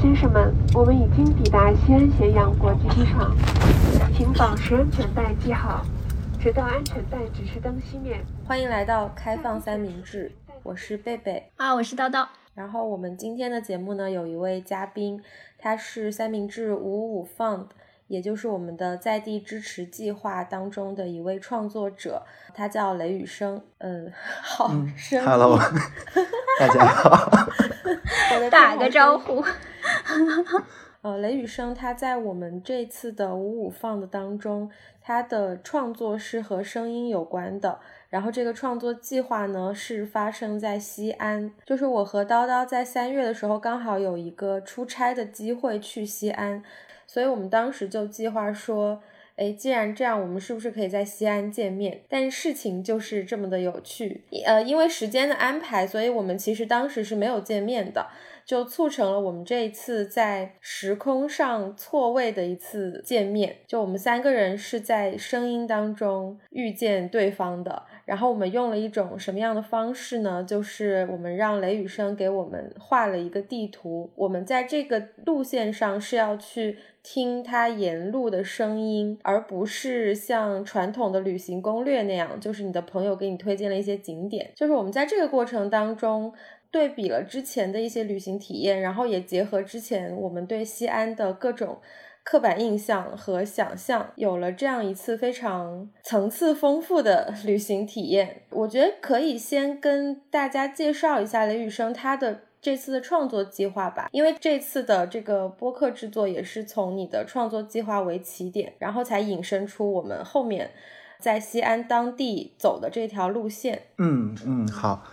先生们，我们已经抵达西安咸阳国际机场，请保持安全带系好，直到安全带指示灯熄灭。欢迎来到开放三明治，我是贝贝啊，我是叨叨。然后我们今天的节目呢，有一位嘉宾，他是三明治五五 Fund，也就是我们的在地支持计划当中的一位创作者，他叫雷雨生。嗯，好声，Hello，大家好。打个招呼。呃，雷雨生他在我们这次的五五放的当中，他的创作是和声音有关的。然后这个创作计划呢是发生在西安，就是我和叨叨在三月的时候刚好有一个出差的机会去西安，所以我们当时就计划说。哎，既然这样，我们是不是可以在西安见面？但事情就是这么的有趣，呃，因为时间的安排，所以我们其实当时是没有见面的，就促成了我们这一次在时空上错位的一次见面。就我们三个人是在声音当中遇见对方的，然后我们用了一种什么样的方式呢？就是我们让雷雨生给我们画了一个地图，我们在这个路线上是要去。听他沿路的声音，而不是像传统的旅行攻略那样，就是你的朋友给你推荐了一些景点。就是我们在这个过程当中对比了之前的一些旅行体验，然后也结合之前我们对西安的各种刻板印象和想象，有了这样一次非常层次丰富的 旅行体验。我觉得可以先跟大家介绍一下雷雨生他的。这次的创作计划吧，因为这次的这个播客制作也是从你的创作计划为起点，然后才引申出我们后面在西安当地走的这条路线。嗯嗯，好，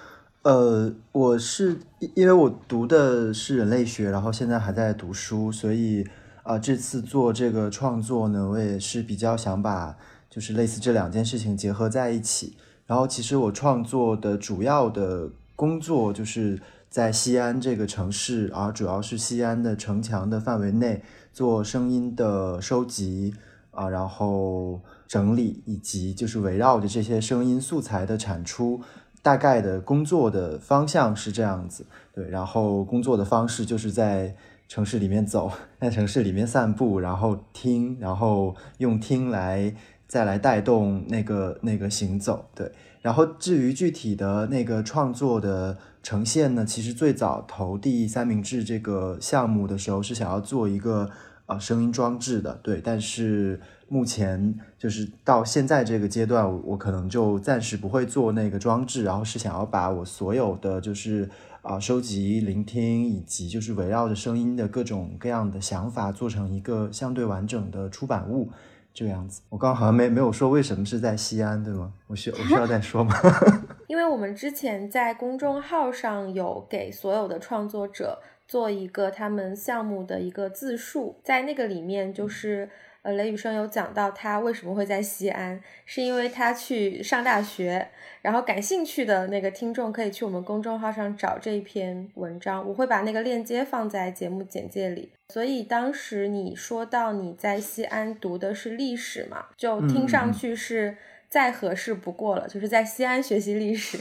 呃，我是因为我读的是人类学，然后现在还在读书，所以啊，这次做这个创作呢，我也是比较想把就是类似这两件事情结合在一起。然后其实我创作的主要的工作就是。在西安这个城市，而主要是西安的城墙的范围内做声音的收集啊，然后整理，以及就是围绕着这些声音素材的产出，大概的工作的方向是这样子。对，然后工作的方式就是在城市里面走，在城市里面散步，然后听，然后用听来再来带动那个那个行走。对，然后至于具体的那个创作的。呈现呢，其实最早投递三明治这个项目的时候是想要做一个呃声音装置的，对。但是目前就是到现在这个阶段，我可能就暂时不会做那个装置，然后是想要把我所有的就是啊收集、聆听以及就是围绕着声音的各种各样的想法做成一个相对完整的出版物。这个样子，我刚刚好像没没有说为什么是在西安，对吗？我需我需要再说吗？因为我们之前在公众号上有给所有的创作者做一个他们项目的一个自述，在那个里面就是。呃，雷雨生有讲到他为什么会在西安，是因为他去上大学，然后感兴趣的那个听众可以去我们公众号上找这一篇文章，我会把那个链接放在节目简介里。所以当时你说到你在西安读的是历史嘛，就听上去是再合适不过了，就是在西安学习历史。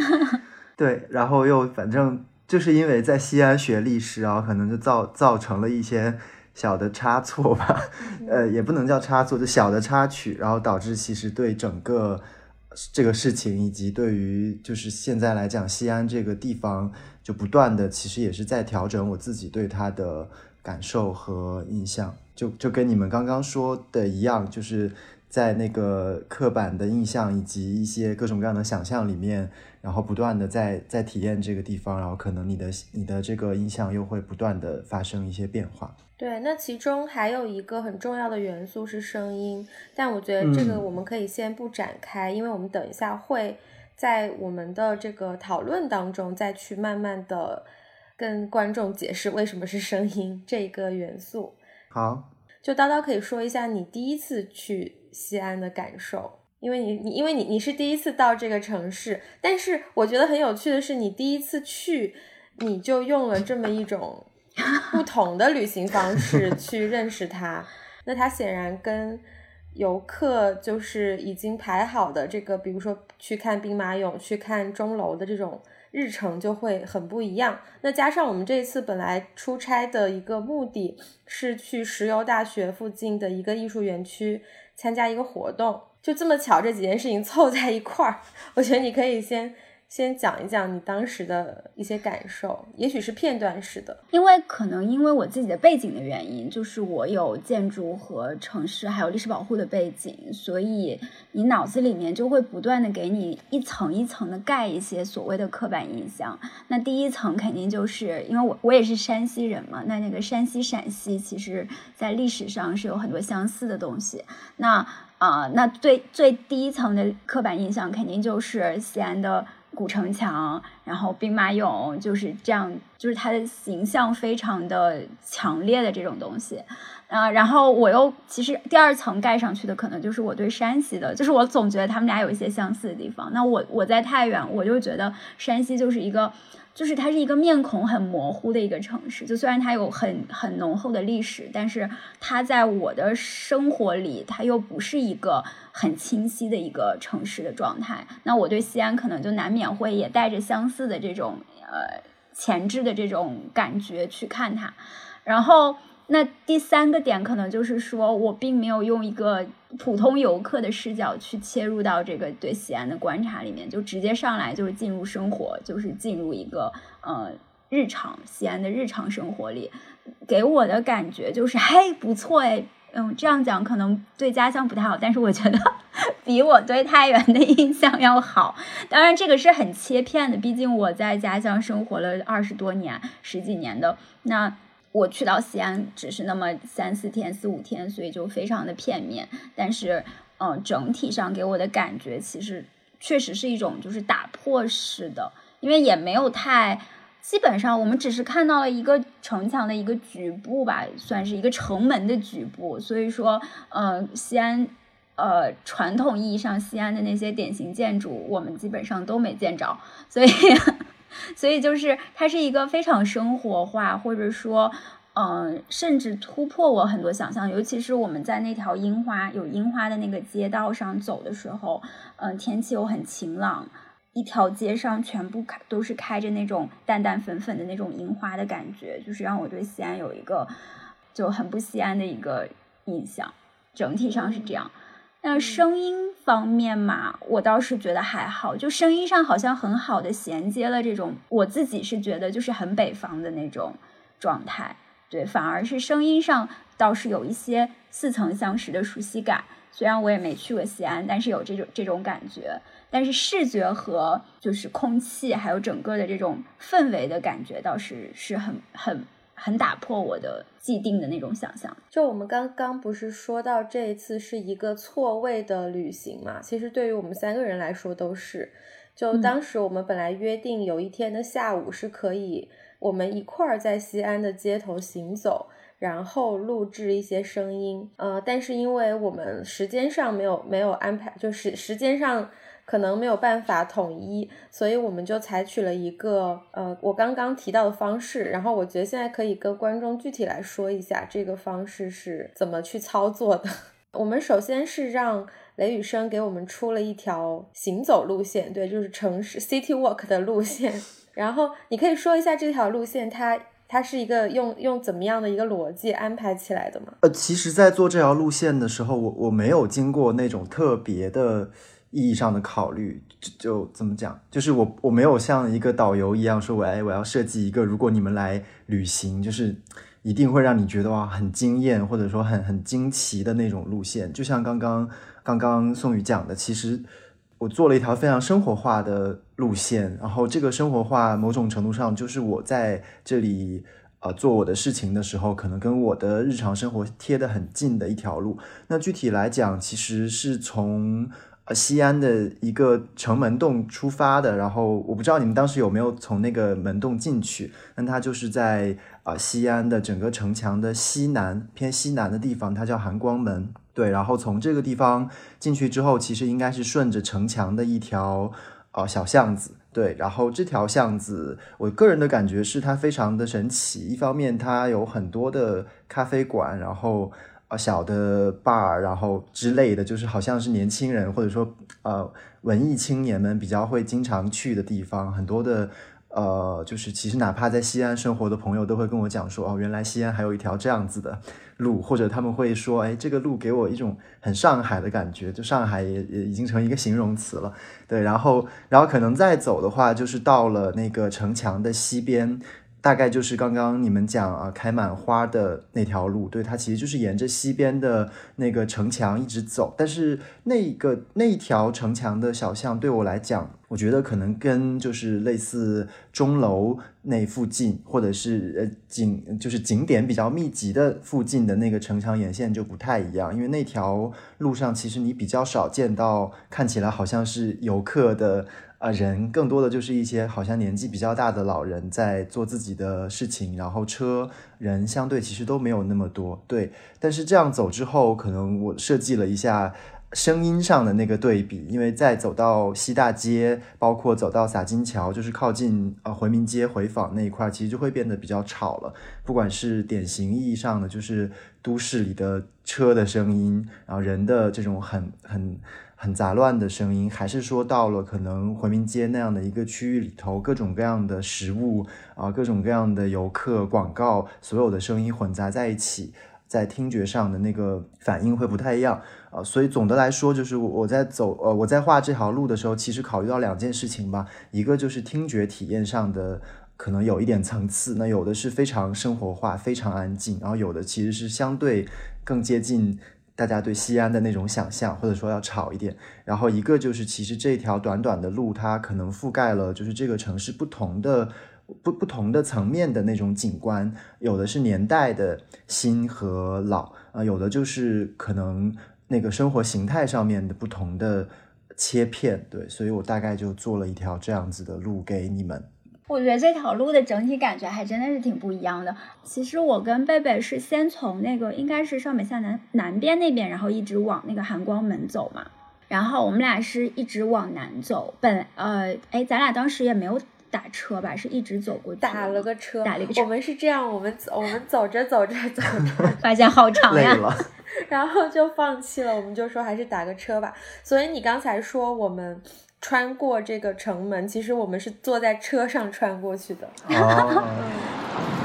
对，然后又反正就是因为在西安学历史啊，可能就造造成了一些。小的差错吧，呃，也不能叫差错，就小的插曲，然后导致其实对整个这个事情，以及对于就是现在来讲西安这个地方，就不断的其实也是在调整我自己对它的感受和印象，就就跟你们刚刚说的一样，就是在那个刻板的印象以及一些各种各样的想象里面，然后不断的在在体验这个地方，然后可能你的你的这个印象又会不断的发生一些变化。对，那其中还有一个很重要的元素是声音，但我觉得这个我们可以先不展开，因为我们等一下会在我们的这个讨论当中再去慢慢的跟观众解释为什么是声音这个元素。好，就叨叨可以说一下你第一次去西安的感受，因为你你因为你你是第一次到这个城市，但是我觉得很有趣的是，你第一次去你就用了这么一种。不同的旅行方式 去认识它，那它显然跟游客就是已经排好的这个，比如说去看兵马俑、去看钟楼的这种日程就会很不一样。那加上我们这一次本来出差的一个目的是去石油大学附近的一个艺术园区参加一个活动，就这么巧这几件事情凑在一块儿，我觉得你可以先。先讲一讲你当时的一些感受，也许是片段式的。因为可能因为我自己的背景的原因，就是我有建筑和城市还有历史保护的背景，所以你脑子里面就会不断的给你一层一层的盖一些所谓的刻板印象。那第一层肯定就是因为我我也是山西人嘛，那那个山西陕西其实在历史上是有很多相似的东西。那啊，那最最第一层的刻板印象肯定就是西安的。古城墙，然后兵马俑就是这样，就是它的形象非常的强烈的这种东西，啊，然后我又其实第二层盖上去的可能就是我对山西的，就是我总觉得他们俩有一些相似的地方。那我我在太原，我就觉得山西就是一个。就是它是一个面孔很模糊的一个城市，就虽然它有很很浓厚的历史，但是它在我的生活里，它又不是一个很清晰的一个城市的状态。那我对西安可能就难免会也带着相似的这种呃前置的这种感觉去看它，然后。那第三个点可能就是说，我并没有用一个普通游客的视角去切入到这个对西安的观察里面，就直接上来就是进入生活，就是进入一个呃日常西安的日常生活里，给我的感觉就是，嘿，不错哎，嗯，这样讲可能对家乡不太好，但是我觉得 比我对太原的印象要好。当然，这个是很切片的，毕竟我在家乡生活了二十多年、十几年的那。我去到西安只是那么三四天、四五天，所以就非常的片面。但是，嗯，整体上给我的感觉其实确实是一种就是打破式的，因为也没有太，基本上我们只是看到了一个城墙的一个局部吧，算是一个城门的局部。所以说，嗯，西安，呃，传统意义上西安的那些典型建筑，我们基本上都没见着，所以。所以就是它是一个非常生活化，或者说，嗯，甚至突破我很多想象。尤其是我们在那条樱花有樱花的那个街道上走的时候，嗯，天气又很晴朗，一条街上全部开都是开着那种淡淡粉粉的那种樱花的感觉，就是让我对西安有一个就很不西安的一个印象。整体上是这样。那声音方面嘛，我倒是觉得还好，就声音上好像很好的衔接了这种，我自己是觉得就是很北方的那种状态，对，反而是声音上倒是有一些似曾相识的熟悉感。虽然我也没去过西安，但是有这种这种感觉。但是视觉和就是空气还有整个的这种氛围的感觉，倒是是很很。很打破我的既定的那种想象。就我们刚刚不是说到这一次是一个错位的旅行嘛？其实对于我们三个人来说都是。就当时我们本来约定有一天的下午是可以我们一块儿在西安的街头行走，然后录制一些声音。呃，但是因为我们时间上没有没有安排，就是时间上。可能没有办法统一，所以我们就采取了一个呃，我刚刚提到的方式。然后我觉得现在可以跟观众具体来说一下这个方式是怎么去操作的。我们首先是让雷雨生给我们出了一条行走路线，对，就是城市 city walk 的路线。然后你可以说一下这条路线，它它是一个用用怎么样的一个逻辑安排起来的吗？呃，其实，在做这条路线的时候，我我没有经过那种特别的。意义上的考虑，就就怎么讲？就是我我没有像一个导游一样说，我哎我要设计一个，如果你们来旅行，就是一定会让你觉得哇很惊艳，或者说很很惊奇的那种路线。就像刚刚刚刚宋宇讲的，其实我做了一条非常生活化的路线，然后这个生活化某种程度上就是我在这里呃做我的事情的时候，可能跟我的日常生活贴得很近的一条路。那具体来讲，其实是从。呃，西安的一个城门洞出发的，然后我不知道你们当时有没有从那个门洞进去，那它就是在啊西安的整个城墙的西南偏西南的地方，它叫含光门。对，然后从这个地方进去之后，其实应该是顺着城墙的一条呃小巷子。对，然后这条巷子，我个人的感觉是它非常的神奇，一方面它有很多的咖啡馆，然后。小的 bar，然后之类的，就是好像是年轻人或者说呃文艺青年们比较会经常去的地方，很多的呃，就是其实哪怕在西安生活的朋友都会跟我讲说，哦，原来西安还有一条这样子的路，或者他们会说，哎，这个路给我一种很上海的感觉，就上海也也已经成一个形容词了。对，然后然后可能再走的话，就是到了那个城墙的西边。大概就是刚刚你们讲啊，开满花的那条路，对，它其实就是沿着西边的那个城墙一直走。但是那个那条城墙的小巷对我来讲，我觉得可能跟就是类似钟楼那附近，或者是呃景就是景点比较密集的附近的那个城墙沿线就不太一样，因为那条路上其实你比较少见到看起来好像是游客的。啊，人更多的就是一些好像年纪比较大的老人在做自己的事情，然后车人相对其实都没有那么多。对，但是这样走之后，可能我设计了一下声音上的那个对比，因为在走到西大街，包括走到洒金桥，就是靠近呃回民街回坊那一块，其实就会变得比较吵了。不管是典型意义上的，就是都市里的车的声音，然后人的这种很很。很杂乱的声音，还是说到了可能回民街那样的一个区域里头，各种各样的食物啊，各种各样的游客、广告，所有的声音混杂在一起，在听觉上的那个反应会不太一样啊。所以总的来说，就是我在走呃我在画这条路的时候，其实考虑到两件事情吧，一个就是听觉体验上的可能有一点层次，那有的是非常生活化、非常安静，然后有的其实是相对更接近。大家对西安的那种想象，或者说要吵一点，然后一个就是，其实这条短短的路，它可能覆盖了就是这个城市不同的不不同的层面的那种景观，有的是年代的新和老啊，有的就是可能那个生活形态上面的不同的切片，对，所以我大概就做了一条这样子的路给你们。我觉得这条路的整体感觉还真的是挺不一样的。其实我跟贝贝是先从那个应该是上北下南南边那边，然后一直往那个含光门走嘛。然后我们俩是一直往南走。本呃，哎，咱俩当时也没有打车吧？是一直走过去。打了个车，打了个车。我们是这样，我们走，我们走着走着走着，发现好长呀，然后就放弃了。我们就说还是打个车吧。所以你刚才说我们。穿过这个城门，其实我们是坐在车上穿过去的。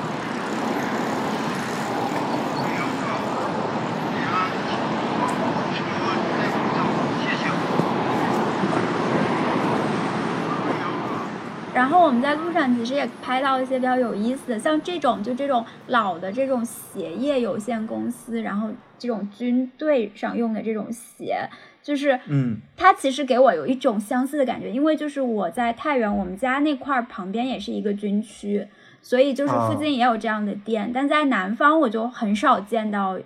然后我们在路上其实也拍到一些比较有意思的，像这种就这种老的这种鞋业有限公司，然后这种军队上用的这种鞋。就是，嗯，它其实给我有一种相似的感觉，因为就是我在太原，我们家那块儿旁边也是一个军区，所以就是附近也有这样的店，但在南方我就很少见到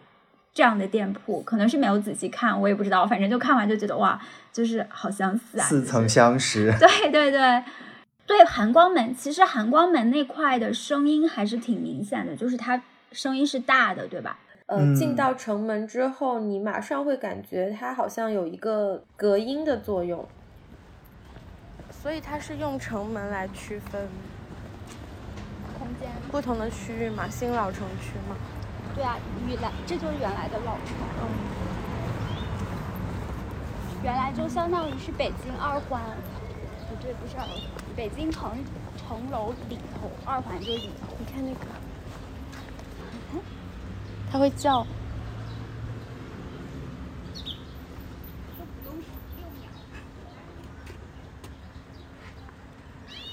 这样的店铺，可能是没有仔细看，我也不知道，反正就看完就觉得哇，就是好相似啊，似曾相识。对 对对，对，含光门其实含光门那块的声音还是挺明显的，就是它声音是大的，对吧？呃，进到城门之后，你马上会感觉它好像有一个隔音的作用，所以它是用城门来区分空间。不同的区域嘛，新老城区嘛。对啊，原来这就是原来的老城，嗯，原来就相当于是北京二环，不对，不是二环，北京城城楼里头，二环就里头，你看那个。它会叫。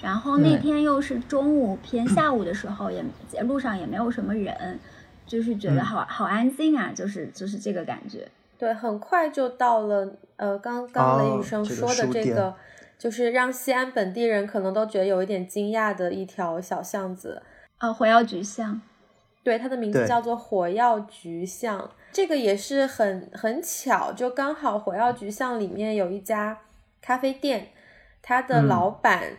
然后那天又是中午偏下午的时候，也路上也没有什么人，就是觉得好好安静啊，就是就是这个感觉。对，很快就到了。呃，刚刚雷雨生说的这个，就是让西安本地人可能都觉得有一点惊讶的一条小巷子。啊，火药局巷。对，它的名字叫做火药局巷，这个也是很很巧，就刚好火药局巷里面有一家咖啡店，它的老板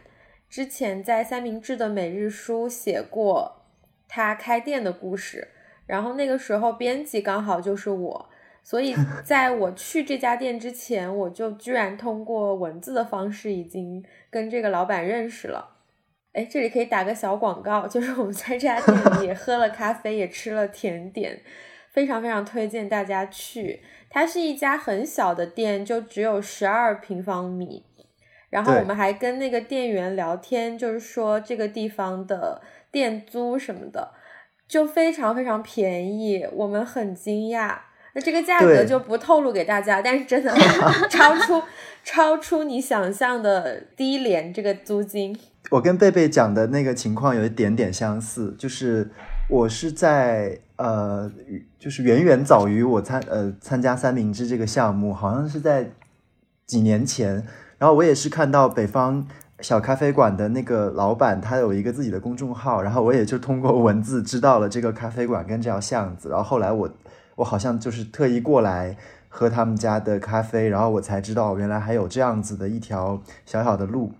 之前在三明治的每日书写过他开店的故事，然后那个时候编辑刚好就是我，所以在我去这家店之前，我就居然通过文字的方式已经跟这个老板认识了。哎，这里可以打个小广告，就是我们在这家店里也喝了咖啡，也吃了甜点，非常非常推荐大家去。它是一家很小的店，就只有十二平方米，然后我们还跟那个店员聊天，就是说这个地方的店租什么的，就非常非常便宜，我们很惊讶。那这个价格就不透露给大家，但是真的 超出超出你想象的低廉，这个租金。我跟贝贝讲的那个情况有一点点相似，就是我是在呃，就是远远早于我参呃参加三明治这个项目，好像是在几年前。然后我也是看到北方小咖啡馆的那个老板，他有一个自己的公众号，然后我也就通过文字知道了这个咖啡馆跟这条巷子。然后后来我我好像就是特意过来喝他们家的咖啡，然后我才知道原来还有这样子的一条小小的路。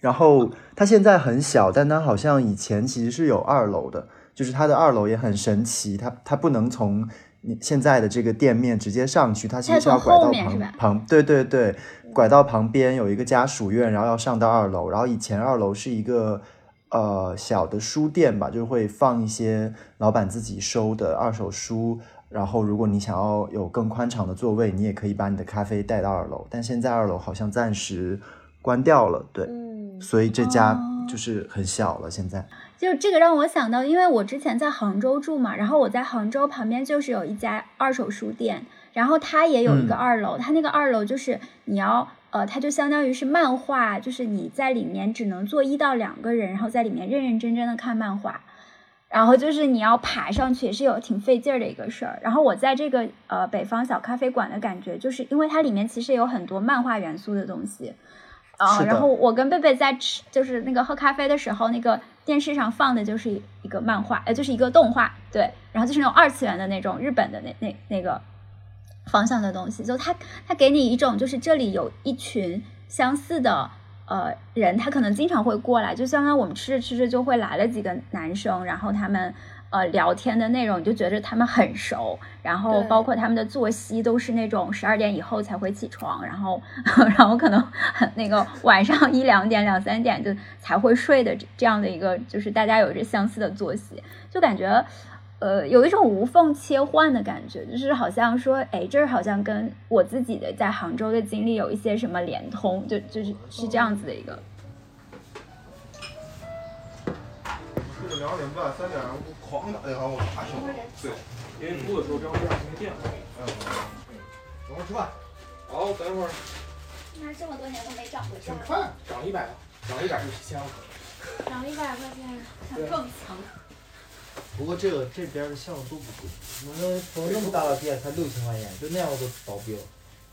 然后它现在很小，但它好像以前其实是有二楼的，就是它的二楼也很神奇，它它不能从你现在的这个店面直接上去，它其实是要拐到旁旁，对对对。拐到旁边有一个家属院，然后要上到二楼。然后以前二楼是一个呃小的书店吧，就会放一些老板自己收的二手书。然后如果你想要有更宽敞的座位，你也可以把你的咖啡带到二楼。但现在二楼好像暂时关掉了，对，所以这家就是很小了。现在就这个让我想到，因为我之前在杭州住嘛，然后我在杭州旁边就是有一家二手书店。然后它也有一个二楼，它那个二楼就是你要呃，它就相当于是漫画，就是你在里面只能坐一到两个人，然后在里面认认真真的看漫画，然后就是你要爬上去也是有挺费劲儿的一个事儿。然后我在这个呃北方小咖啡馆的感觉，就是因为它里面其实有很多漫画元素的东西啊。然后我跟贝贝在吃就是那个喝咖啡的时候，那个电视上放的就是一个漫画，呃，就是一个动画，对，然后就是那种二次元的那种日本的那那那个。方向的东西，就它它给你一种，就是这里有一群相似的呃人，他可能经常会过来，就相当于我们吃着吃着就会来了几个男生，然后他们呃聊天的内容，你就觉得他们很熟，然后包括他们的作息都是那种十二点以后才会起床，然后 然后可能那个晚上一两点两三点就才会睡的这样的一个，就是大家有着相似的作息，就感觉。呃，有一种无缝切换的感觉，就是好像说，哎，这儿好像跟我自己的在杭州的经历有一些什么连通，就就是是这样子的一个。睡到两点半、三点，我哐打电话，我爬醒了。对，因为录的时候正好这样没电了。嗯，等会儿吃饭。好，等一会儿。那这么多年都没涨过价。挺快，涨一百，涨一百就七千了。涨一百块钱，更强。不过这个这边的项目都不贵，那说那么大的店才六千块钱，就那样都保标。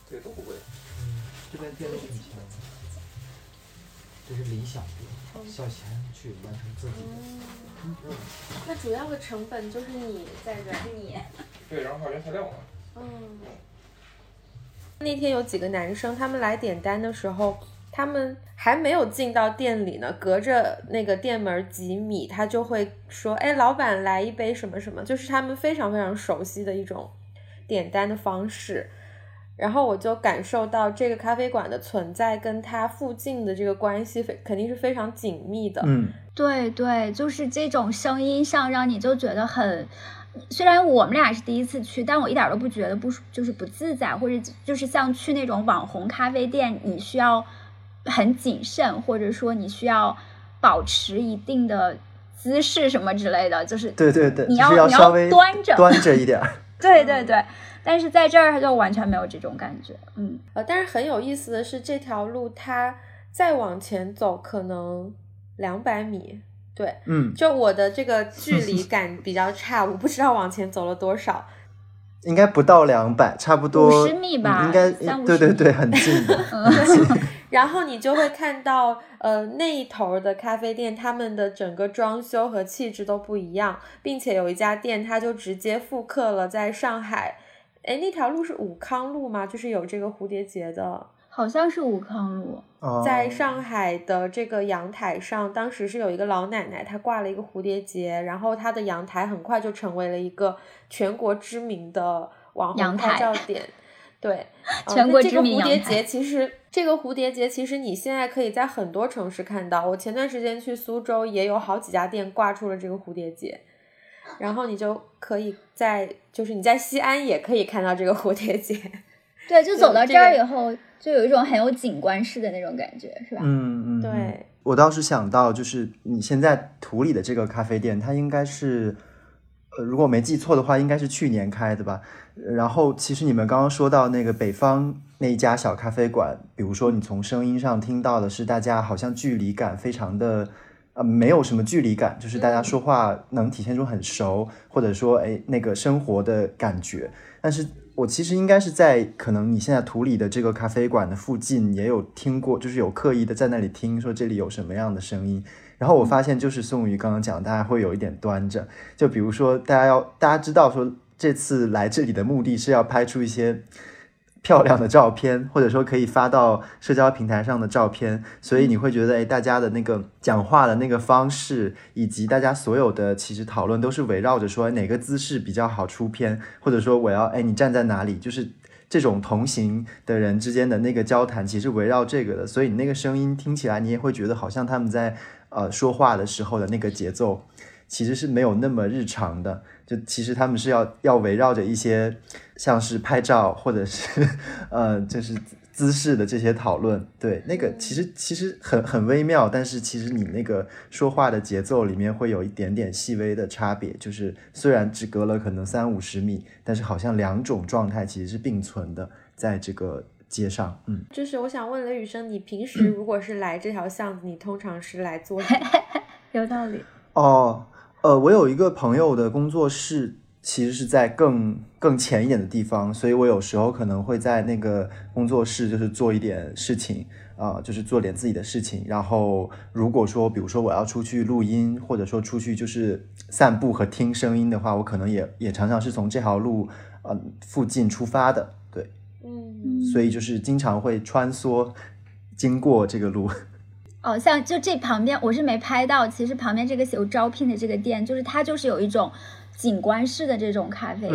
对，都不贵。嗯，这边店都挺强。这是理想店，小钱去完成自己的。嗯。那主要的成本就是你在这你。对，然后还有原材料嘛。嗯。那天有几个男生，他们来点单的时候。他们还没有进到店里呢，隔着那个店门几米，他就会说：“哎，老板来一杯什么什么。”就是他们非常非常熟悉的一种点单的方式。然后我就感受到这个咖啡馆的存在跟它附近的这个关系非肯定是非常紧密的。嗯，对对，就是这种声音上让你就觉得很，虽然我们俩是第一次去，但我一点都不觉得不就是不自在，或者就是像去那种网红咖啡店，你需要。很谨慎，或者说你需要保持一定的姿势什么之类的，就是对对对，你要你要端着端着一点。对对对，但是在这儿他就完全没有这种感觉。嗯呃，但是很有意思的是，这条路它再往前走可能两百米，对，嗯，就我的这个距离 感比较差，我不知道往前走了多少。应该不到两百，差不多五十米吧，应该对对对，很近的。然后你就会看到，呃，那一头的咖啡店，他们的整个装修和气质都不一样，并且有一家店，它就直接复刻了在上海，哎，那条路是武康路吗？就是有这个蝴蝶结的。好像是武康路，在上海的这个阳台上，当时是有一个老奶奶，她挂了一个蝴蝶结，然后她的阳台很快就成为了一个全国知名的网红拍照点。对，全国知名这个蝴蝶结其实，这个蝴蝶结其实你现在可以在很多城市看到。我前段时间去苏州，也有好几家店挂出了这个蝴蝶结，然后你就可以在，就是你在西安也可以看到这个蝴蝶结。对，就走到这儿以后，就有一种很有景观式的那种感觉，是吧？嗯嗯，对。我倒是想到，就是你现在图里的这个咖啡店，它应该是，呃，如果没记错的话，应该是去年开的吧。然后，其实你们刚刚说到那个北方那一家小咖啡馆，比如说你从声音上听到的是大家好像距离感非常的，呃，没有什么距离感，就是大家说话能体现出很熟，或者说哎那个生活的感觉，但是。我其实应该是在可能你现在图里的这个咖啡馆的附近也有听过，就是有刻意的在那里听说这里有什么样的声音。然后我发现就是宋宇刚刚讲，大家会有一点端着，就比如说大家要大家知道说这次来这里的目的是要拍出一些。漂亮的照片，或者说可以发到社交平台上的照片，所以你会觉得，哎，大家的那个讲话的那个方式，以及大家所有的其实讨论都是围绕着说哪个姿势比较好出片，或者说我要，哎，你站在哪里，就是这种同行的人之间的那个交谈，其实围绕这个的，所以你那个声音听起来，你也会觉得好像他们在呃说话的时候的那个节奏，其实是没有那么日常的。就其实他们是要要围绕着一些像是拍照或者是呃就是姿势的这些讨论，对那个其实其实很很微妙，但是其实你那个说话的节奏里面会有一点点细微的差别，就是虽然只隔了可能三五十米，但是好像两种状态其实是并存的，在这个街上，嗯，就是我想问雷雨生，你平时如果是来这条巷子，你通常是来做什么？有道理哦。呃，我有一个朋友的工作室，其实是在更更前一点的地方，所以我有时候可能会在那个工作室，就是做一点事情啊，就是做点自己的事情。然后如果说，比如说我要出去录音，或者说出去就是散步和听声音的话，我可能也也常常是从这条路呃附近出发的，对，嗯，所以就是经常会穿梭经过这个路。哦，像就这旁边，我是没拍到。其实旁边这个有招聘的这个店，就是它就是有一种景观式的这种咖啡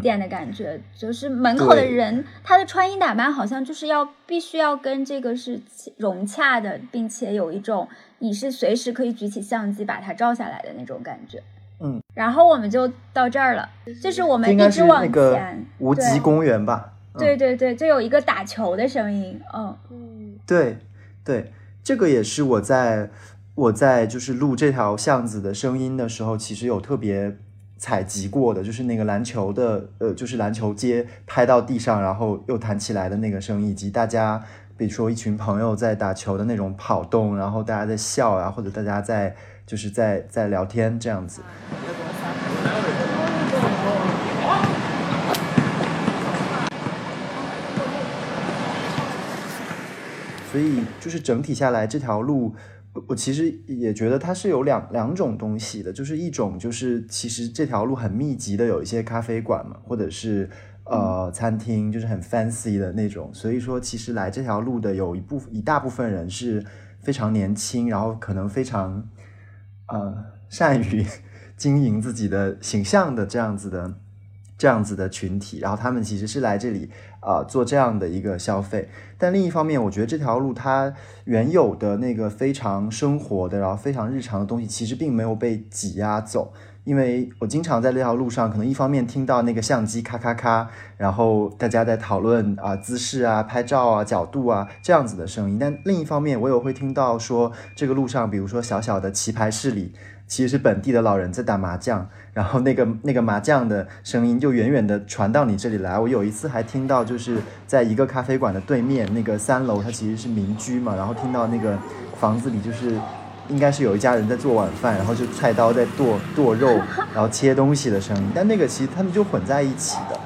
店的感觉，就是门口的人他的穿衣打扮好像就是要必须要跟这个是融洽的，并且有一种你是随时可以举起相机把它照下来的那种感觉。嗯，然后我们就到这儿了，就是我们一直往前，无极公园吧？对对对，就有一个打球的声音。嗯嗯，对对。这个也是我在我在就是录这条巷子的声音的时候，其实有特别采集过的，就是那个篮球的，呃，就是篮球街拍到地上，然后又弹起来的那个声音，以及大家比如说一群朋友在打球的那种跑动，然后大家在笑啊，或者大家在就是在在聊天这样子。所以就是整体下来这条路，我其实也觉得它是有两两种东西的，就是一种就是其实这条路很密集的有一些咖啡馆嘛，或者是呃餐厅，就是很 fancy 的那种。所以说其实来这条路的有一部分一大部分人是非常年轻，然后可能非常呃善于 经营自己的形象的这样子的这样子的群体，然后他们其实是来这里。啊，做这样的一个消费，但另一方面，我觉得这条路它原有的那个非常生活的，然后非常日常的东西，其实并没有被挤压走。因为我经常在这条路上，可能一方面听到那个相机咔咔咔，然后大家在讨论啊姿势啊、拍照啊、角度啊这样子的声音，但另一方面，我也会听到说这个路上，比如说小小的棋牌室里。其实是本地的老人在打麻将，然后那个那个麻将的声音就远远的传到你这里来。我有一次还听到，就是在一个咖啡馆的对面那个三楼，它其实是民居嘛，然后听到那个房子里就是应该是有一家人在做晚饭，然后就菜刀在剁剁肉，然后切东西的声音。但那个其实他们就混在一起的。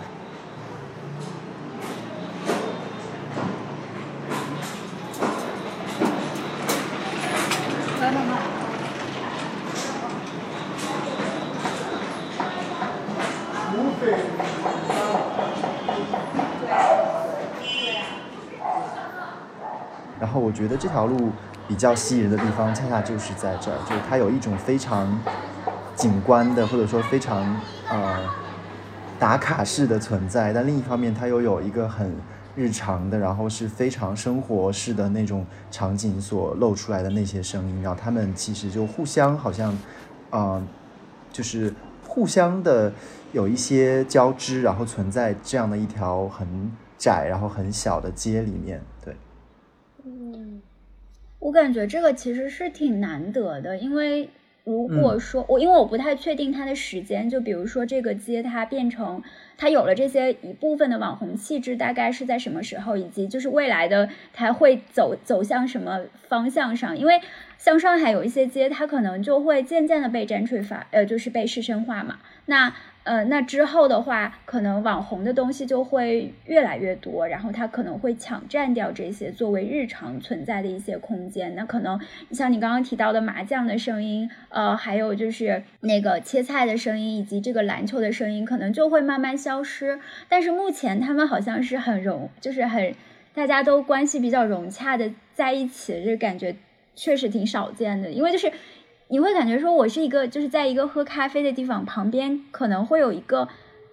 我觉得这条路比较吸引人的地方，恰恰就是在这儿，就是它有一种非常景观的，或者说非常呃打卡式的存在。但另一方面，它又有一个很日常的，然后是非常生活式的那种场景所露出来的那些声音，然后他们其实就互相好像，啊，就是互相的有一些交织，然后存在这样的一条很。窄然后很小的街里面。对，我感觉这个其实是挺难得的，因为如果说我，因为我不太确定它的时间，就比如说这个街它变成它有了这些一部分的网红气质，大概是在什么时候，以及就是未来的它会走走向什么方向上？因为像上海有一些街，它可能就会渐渐的被 gentrify，呃，就是被市生化嘛。那呃，那之后的话，可能网红的东西就会越来越多，然后它可能会抢占掉这些作为日常存在的一些空间。那可能像你刚刚提到的麻将的声音，呃，还有就是那个切菜的声音，以及这个篮球的声音，可能就会慢慢消失。但是目前他们好像是很融，就是很大家都关系比较融洽的在一起，这感觉确实挺少见的，因为就是。你会感觉说，我是一个，就是在一个喝咖啡的地方旁边，可能会有一个，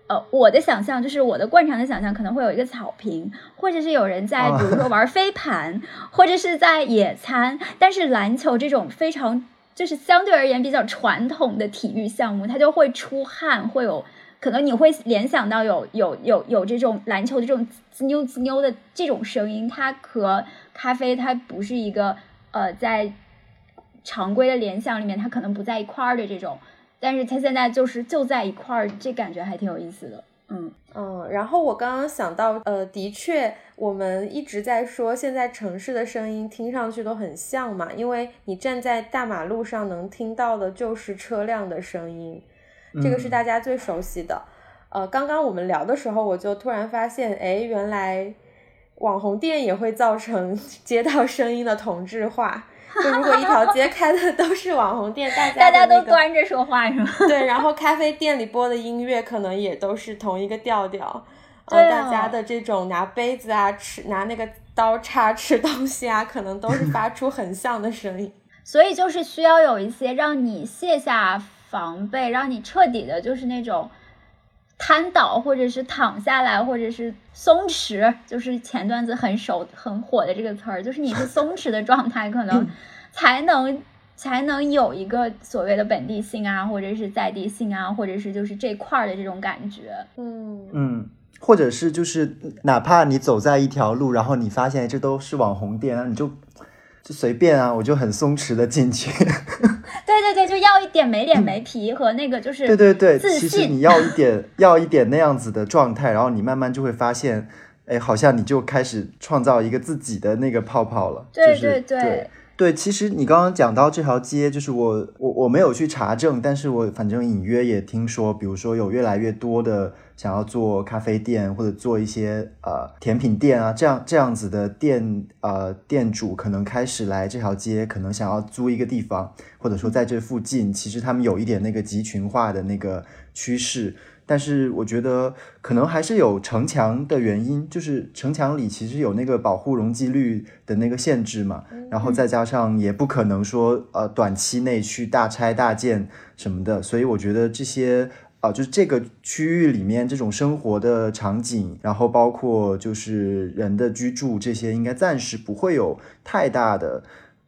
呃，我的想象就是我的惯常的想象，可能会有一个草坪，或者是有人在，比如说玩飞盘，或者是在野餐。但是篮球这种非常就是相对而言比较传统的体育项目，它就会出汗，会有可能你会联想到有有有有这种篮球的这种滋妞滋妞的这种声音，它和咖啡它不是一个呃在。常规的联想里面，它可能不在一块儿的这种，但是它现在就是就在一块儿，这感觉还挺有意思的。嗯嗯，然后我刚刚想到，呃，的确，我们一直在说现在城市的声音听上去都很像嘛，因为你站在大马路上能听到的就是车辆的声音，这个是大家最熟悉的。呃，刚刚我们聊的时候，我就突然发现，哎，原来网红店也会造成 街道声音的同质化。就如果一条街开的都是网红店，大家大家都端着说话是吗？对，然后咖啡店里播的音乐可能也都是同一个调调。对，大家的这种拿杯子啊、吃拿那个刀叉吃东西啊，可能都是发出很像的声音。所以就是需要有一些让你卸下防备，让你彻底的就是那种瘫倒，或者是躺下来，或者是松弛，就是前段子很熟很火的这个词儿，就是你是 松弛的状态，可能。才能才能有一个所谓的本地性啊，或者是在地性啊，或者是就是这块儿的这种感觉，嗯。嗯，或者是就是哪怕你走在一条路，然后你发现这都是网红店啊，你就就随便啊，我就很松弛的进去。对对对，就要一点没脸没皮和那个就是对对对，其实你要一点要一点那样子的状态，然后你慢慢就会发现，哎，好像你就开始创造一个自己的那个泡泡了。对对对。对，对其实你刚刚讲到这条街，就是我我我没有去查证，但是我反正隐约也听说，比如说有越来越多的想要做咖啡店或者做一些呃甜品店啊，这样这样子的店呃店主可能开始来这条街，可能想要租一个地方，或者说在这附近，其实他们有一点那个集群化的那个趋势。但是我觉得可能还是有城墙的原因，就是城墙里其实有那个保护容积率的那个限制嘛，然后再加上也不可能说呃短期内去大拆大建什么的，所以我觉得这些啊就是这个区域里面这种生活的场景，然后包括就是人的居住这些，应该暂时不会有太大的。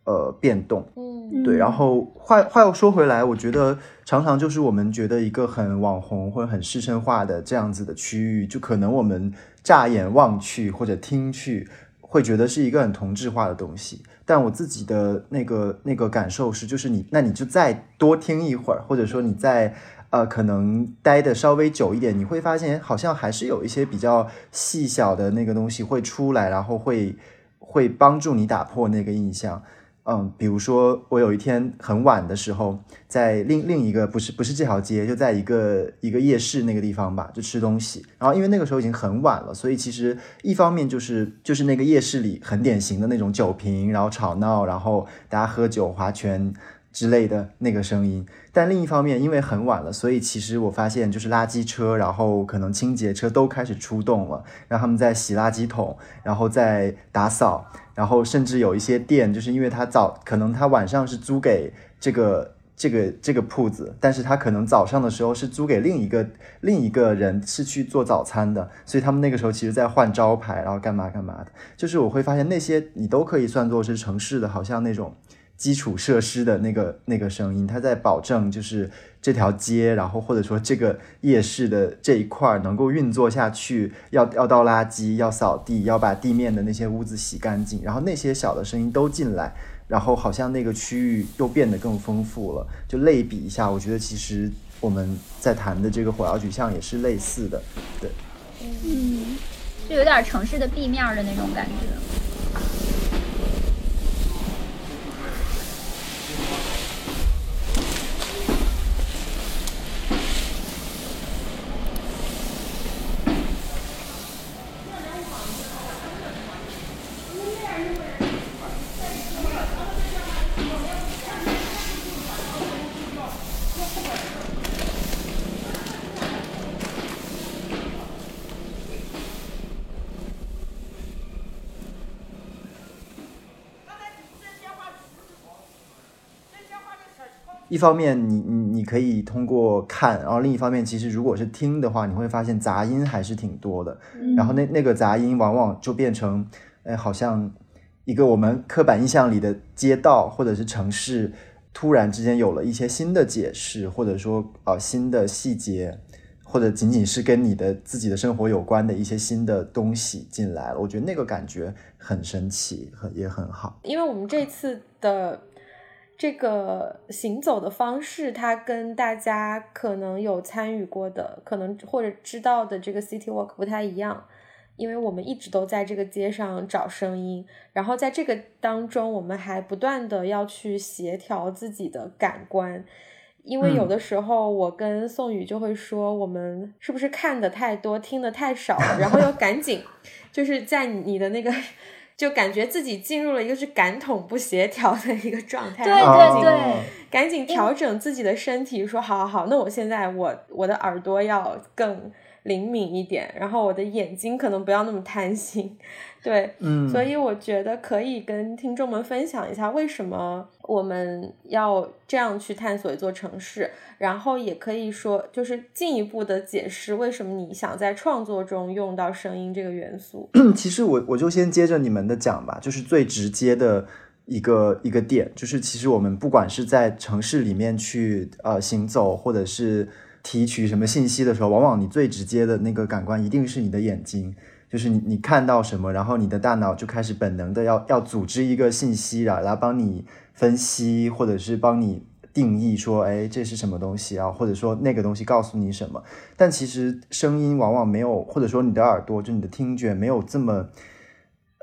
呃，变动，嗯，对，然后话话又说回来，我觉得常常就是我们觉得一个很网红或者很市生化的这样子的区域，就可能我们乍眼望去或者听去，会觉得是一个很同质化的东西。但我自己的那个那个感受是，就是你那你就再多听一会儿，或者说你在呃可能待的稍微久一点，你会发现好像还是有一些比较细小的那个东西会出来，然后会会帮助你打破那个印象。嗯，比如说我有一天很晚的时候，在另另一个不是不是这条街，就在一个一个夜市那个地方吧，就吃东西。然后因为那个时候已经很晚了，所以其实一方面就是就是那个夜市里很典型的那种酒瓶，然后吵闹，然后大家喝酒划拳之类的那个声音。但另一方面，因为很晚了，所以其实我发现就是垃圾车，然后可能清洁车都开始出动了，让他们在洗垃圾桶，然后在打扫。然后甚至有一些店，就是因为他早可能他晚上是租给这个这个这个铺子，但是他可能早上的时候是租给另一个另一个人是去做早餐的，所以他们那个时候其实在换招牌，然后干嘛干嘛的。就是我会发现那些你都可以算作是城市的，好像那种基础设施的那个那个声音，它在保证就是这条街，然后或者说这个夜市的这一块能够运作下去，要要倒垃圾，要扫地，要把地面的那些污渍洗干净，然后那些小的声音都进来，然后好像那个区域又变得更丰富了。就类比一下，我觉得其实我们在谈的这个火药曲巷也是类似的，对，嗯，就有点城市的 B 面的那种感觉。一方面你你你可以通过看，然后另一方面其实如果是听的话，你会发现杂音还是挺多的。然后那那个杂音往往就变成，哎，好像一个我们刻板印象里的街道或者是城市，突然之间有了一些新的解释，或者说呃新的细节，或者仅仅是跟你的自己的生活有关的一些新的东西进来了。我觉得那个感觉很神奇，很也很好。因为我们这次的。这个行走的方式，它跟大家可能有参与过的，可能或者知道的这个 City Walk 不太一样，因为我们一直都在这个街上找声音，然后在这个当中，我们还不断的要去协调自己的感官，因为有的时候我跟宋宇就会说，我们是不是看的太多，听的太少，然后又赶紧就是在你的那个。就感觉自己进入了一个是感统不协调的一个状态，对对对，赶紧调整自己的身体，说好好好，那我现在我我的耳朵要更灵敏一点，然后我的眼睛可能不要那么贪心。对，嗯，所以我觉得可以跟听众们分享一下，为什么我们要这样去探索一座城市，然后也可以说，就是进一步的解释为什么你想在创作中用到声音这个元素。其实我我就先接着你们的讲吧，就是最直接的一个一个点，就是其实我们不管是在城市里面去呃行走，或者是提取什么信息的时候，往往你最直接的那个感官一定是你的眼睛。就是你你看到什么，然后你的大脑就开始本能的要要组织一个信息，然后来帮你分析，或者是帮你定义说，哎，这是什么东西啊？或者说那个东西告诉你什么？但其实声音往往没有，或者说你的耳朵，就你的听觉没有这么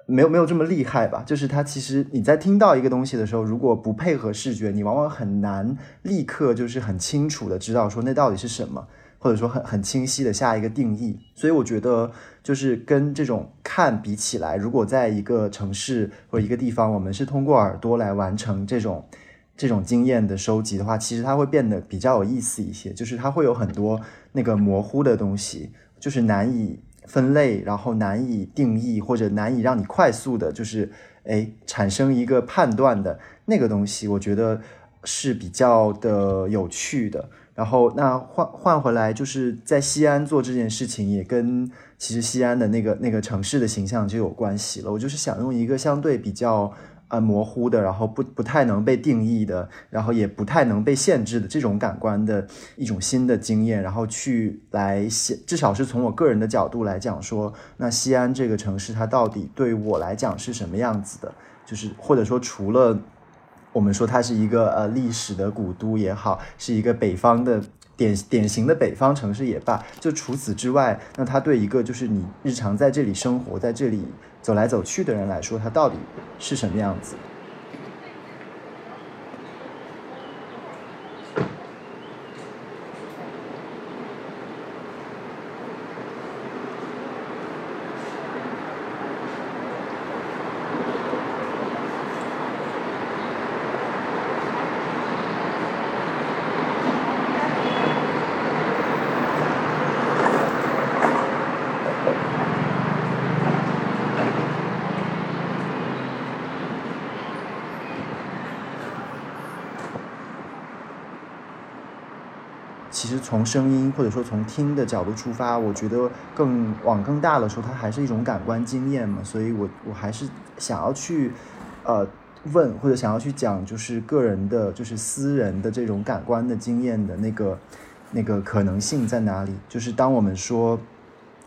没有没有这么厉害吧？就是它其实你在听到一个东西的时候，如果不配合视觉，你往往很难立刻就是很清楚的知道说那到底是什么。或者说很很清晰的下一个定义，所以我觉得就是跟这种看比起来，如果在一个城市或一个地方，我们是通过耳朵来完成这种这种经验的收集的话，其实它会变得比较有意思一些。就是它会有很多那个模糊的东西，就是难以分类，然后难以定义，或者难以让你快速的，就是哎产生一个判断的那个东西，我觉得是比较的有趣的。然后，那换换回来，就是在西安做这件事情，也跟其实西安的那个那个城市的形象就有关系了。我就是想用一个相对比较呃模糊的，然后不不太能被定义的，然后也不太能被限制的这种感官的一种新的经验，然后去来写，至少是从我个人的角度来讲说，那西安这个城市它到底对我来讲是什么样子的？就是或者说除了。我们说它是一个呃历史的古都也好，是一个北方的典典型的北方城市也罢，就除此之外，那它对一个就是你日常在这里生活在这里走来走去的人来说，它到底是什么样子？从声音或者说从听的角度出发，我觉得更往更大的说，它还是一种感官经验嘛。所以，我我还是想要去，呃，问或者想要去讲，就是个人的，就是私人的这种感官的经验的那个那个可能性在哪里？就是当我们说，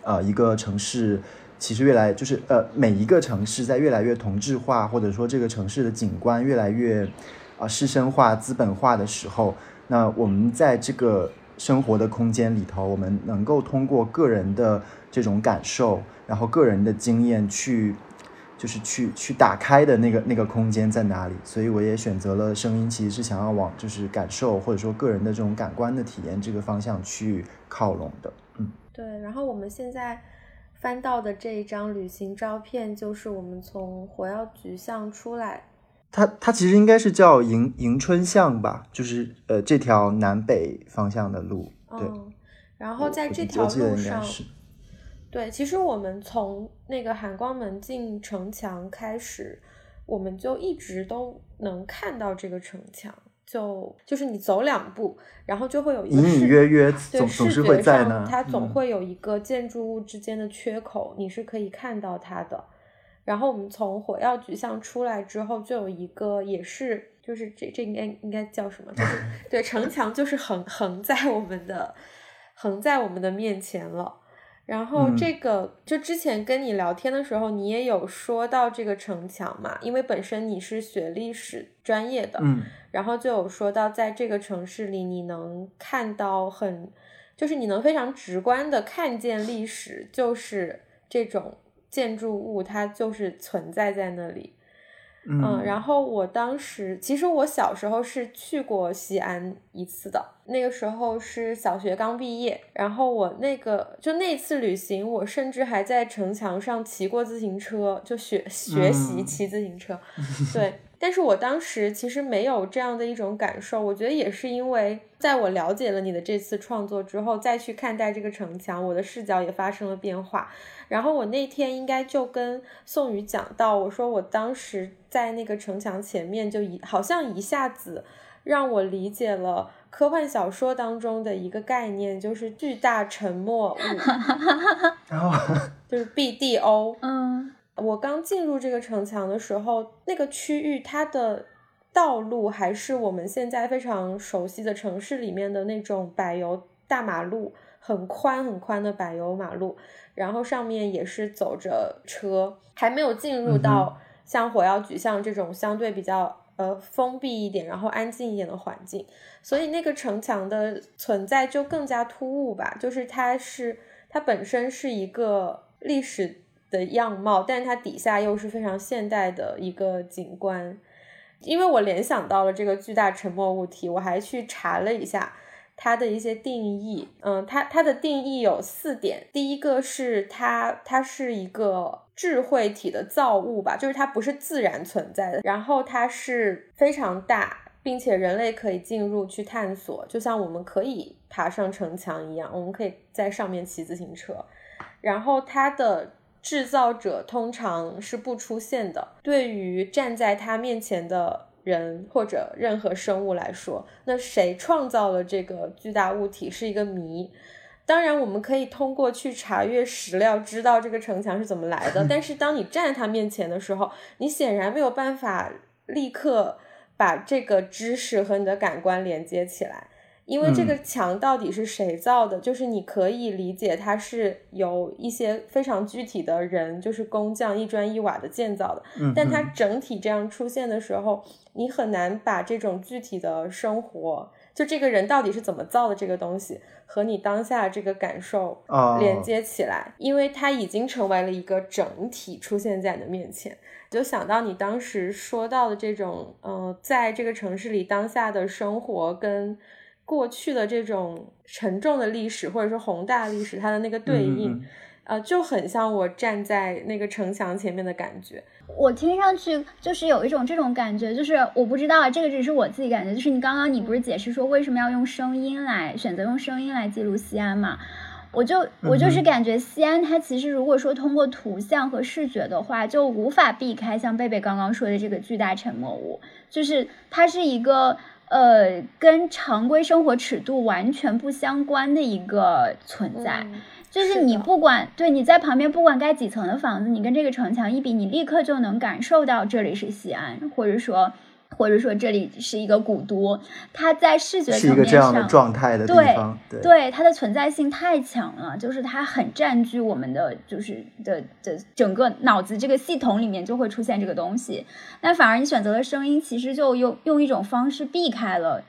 呃，一个城市其实越来就是呃每一个城市在越来越同质化，或者说这个城市的景观越来越啊师生化、资本化的时候，那我们在这个生活的空间里头，我们能够通过个人的这种感受，然后个人的经验去。就是去去打开的那个那个空间在哪里？所以我也选择了声音，其实是想要往就是感受或者说个人的这种感官的体验这个方向去靠拢的。嗯，对。然后我们现在翻到的这一张旅行照片，就是我们从火药局巷出来。它它其实应该是叫迎迎春巷吧，就是呃这条南北方向的路。对。然后在这条路上。对，其实我们从那个含光门进城墙开始，我们就一直都能看到这个城墙，就就是你走两步，然后就会有一个隐隐约约，总总是会在呢。它总会有一个建筑物之间的缺口，你是可以看到它的。然后我们从火药局巷出来之后，就有一个也是，就是这这应该应该叫什么？就是 对，城墙就是横横在我们的横在我们的面前了。然后这个就之前跟你聊天的时候，你也有说到这个城墙嘛，因为本身你是学历史专业的，嗯，然后就有说到在这个城市里，你能看到很，就是你能非常直观的看见历史，就是这种建筑物它就是存在在那里。嗯，然后我当时其实我小时候是去过西安一次的，那个时候是小学刚毕业，然后我那个就那次旅行，我甚至还在城墙上骑过自行车，就学学习骑自行车，对。但是我当时其实没有这样的一种感受，我觉得也是因为在我了解了你的这次创作之后，再去看待这个城墙，我的视角也发生了变化。然后我那天应该就跟宋宇讲到，我说我当时在那个城墙前面，就一好像一下子让我理解了科幻小说当中的一个概念，就是巨大沉默物，然后就是 BDO，嗯。我刚进入这个城墙的时候，那个区域它的道路还是我们现在非常熟悉的城市里面的那种柏油大马路，很宽很宽的柏油马路，然后上面也是走着车，还没有进入到像火药局像这种相对比较呃封闭一点，然后安静一点的环境，所以那个城墙的存在就更加突兀吧，就是它是它本身是一个历史。的样貌，但是它底下又是非常现代的一个景观，因为我联想到了这个巨大沉默物体，我还去查了一下它的一些定义。嗯，它它的定义有四点，第一个是它它是一个智慧体的造物吧，就是它不是自然存在的，然后它是非常大，并且人类可以进入去探索，就像我们可以爬上城墙一样，我们可以在上面骑自行车，然后它的。制造者通常是不出现的。对于站在他面前的人或者任何生物来说，那谁创造了这个巨大物体是一个谜。当然，我们可以通过去查阅史料知道这个城墙是怎么来的。但是，当你站在他面前的时候，你显然没有办法立刻把这个知识和你的感官连接起来。因为这个墙到底是谁造的？就是你可以理解它是由一些非常具体的人，就是工匠一砖一瓦的建造的。嗯，但它整体这样出现的时候，你很难把这种具体的生活，就这个人到底是怎么造的这个东西，和你当下这个感受连接起来，因为它已经成为了一个整体出现在你的面前。就想到你当时说到的这种，呃，在这个城市里当下的生活跟。过去的这种沉重的历史，或者说宏大历史，它的那个对应，呃，就很像我站在那个城墙前面的感觉。我听上去就是有一种这种感觉，就是我不知道啊，这个只是我自己感觉。就是你刚刚你不是解释说为什么要用声音来选择用声音来记录西安嘛？我就我就是感觉西安它其实如果说通过图像和视觉的话，就无法避开像贝贝刚刚说的这个巨大沉默物，就是它是一个。呃，跟常规生活尺度完全不相关的一个存在，就是你不管对你在旁边不管盖几层的房子，你跟这个城墙一比，你立刻就能感受到这里是西安，或者说。或者说这里是一个古都，它在视觉层面上状态的地方，对对它的存在性太强了，就是它很占据我们的就是的的整个脑子这个系统里面就会出现这个东西。那反而你选择了声音，其实就用用一种方式避开了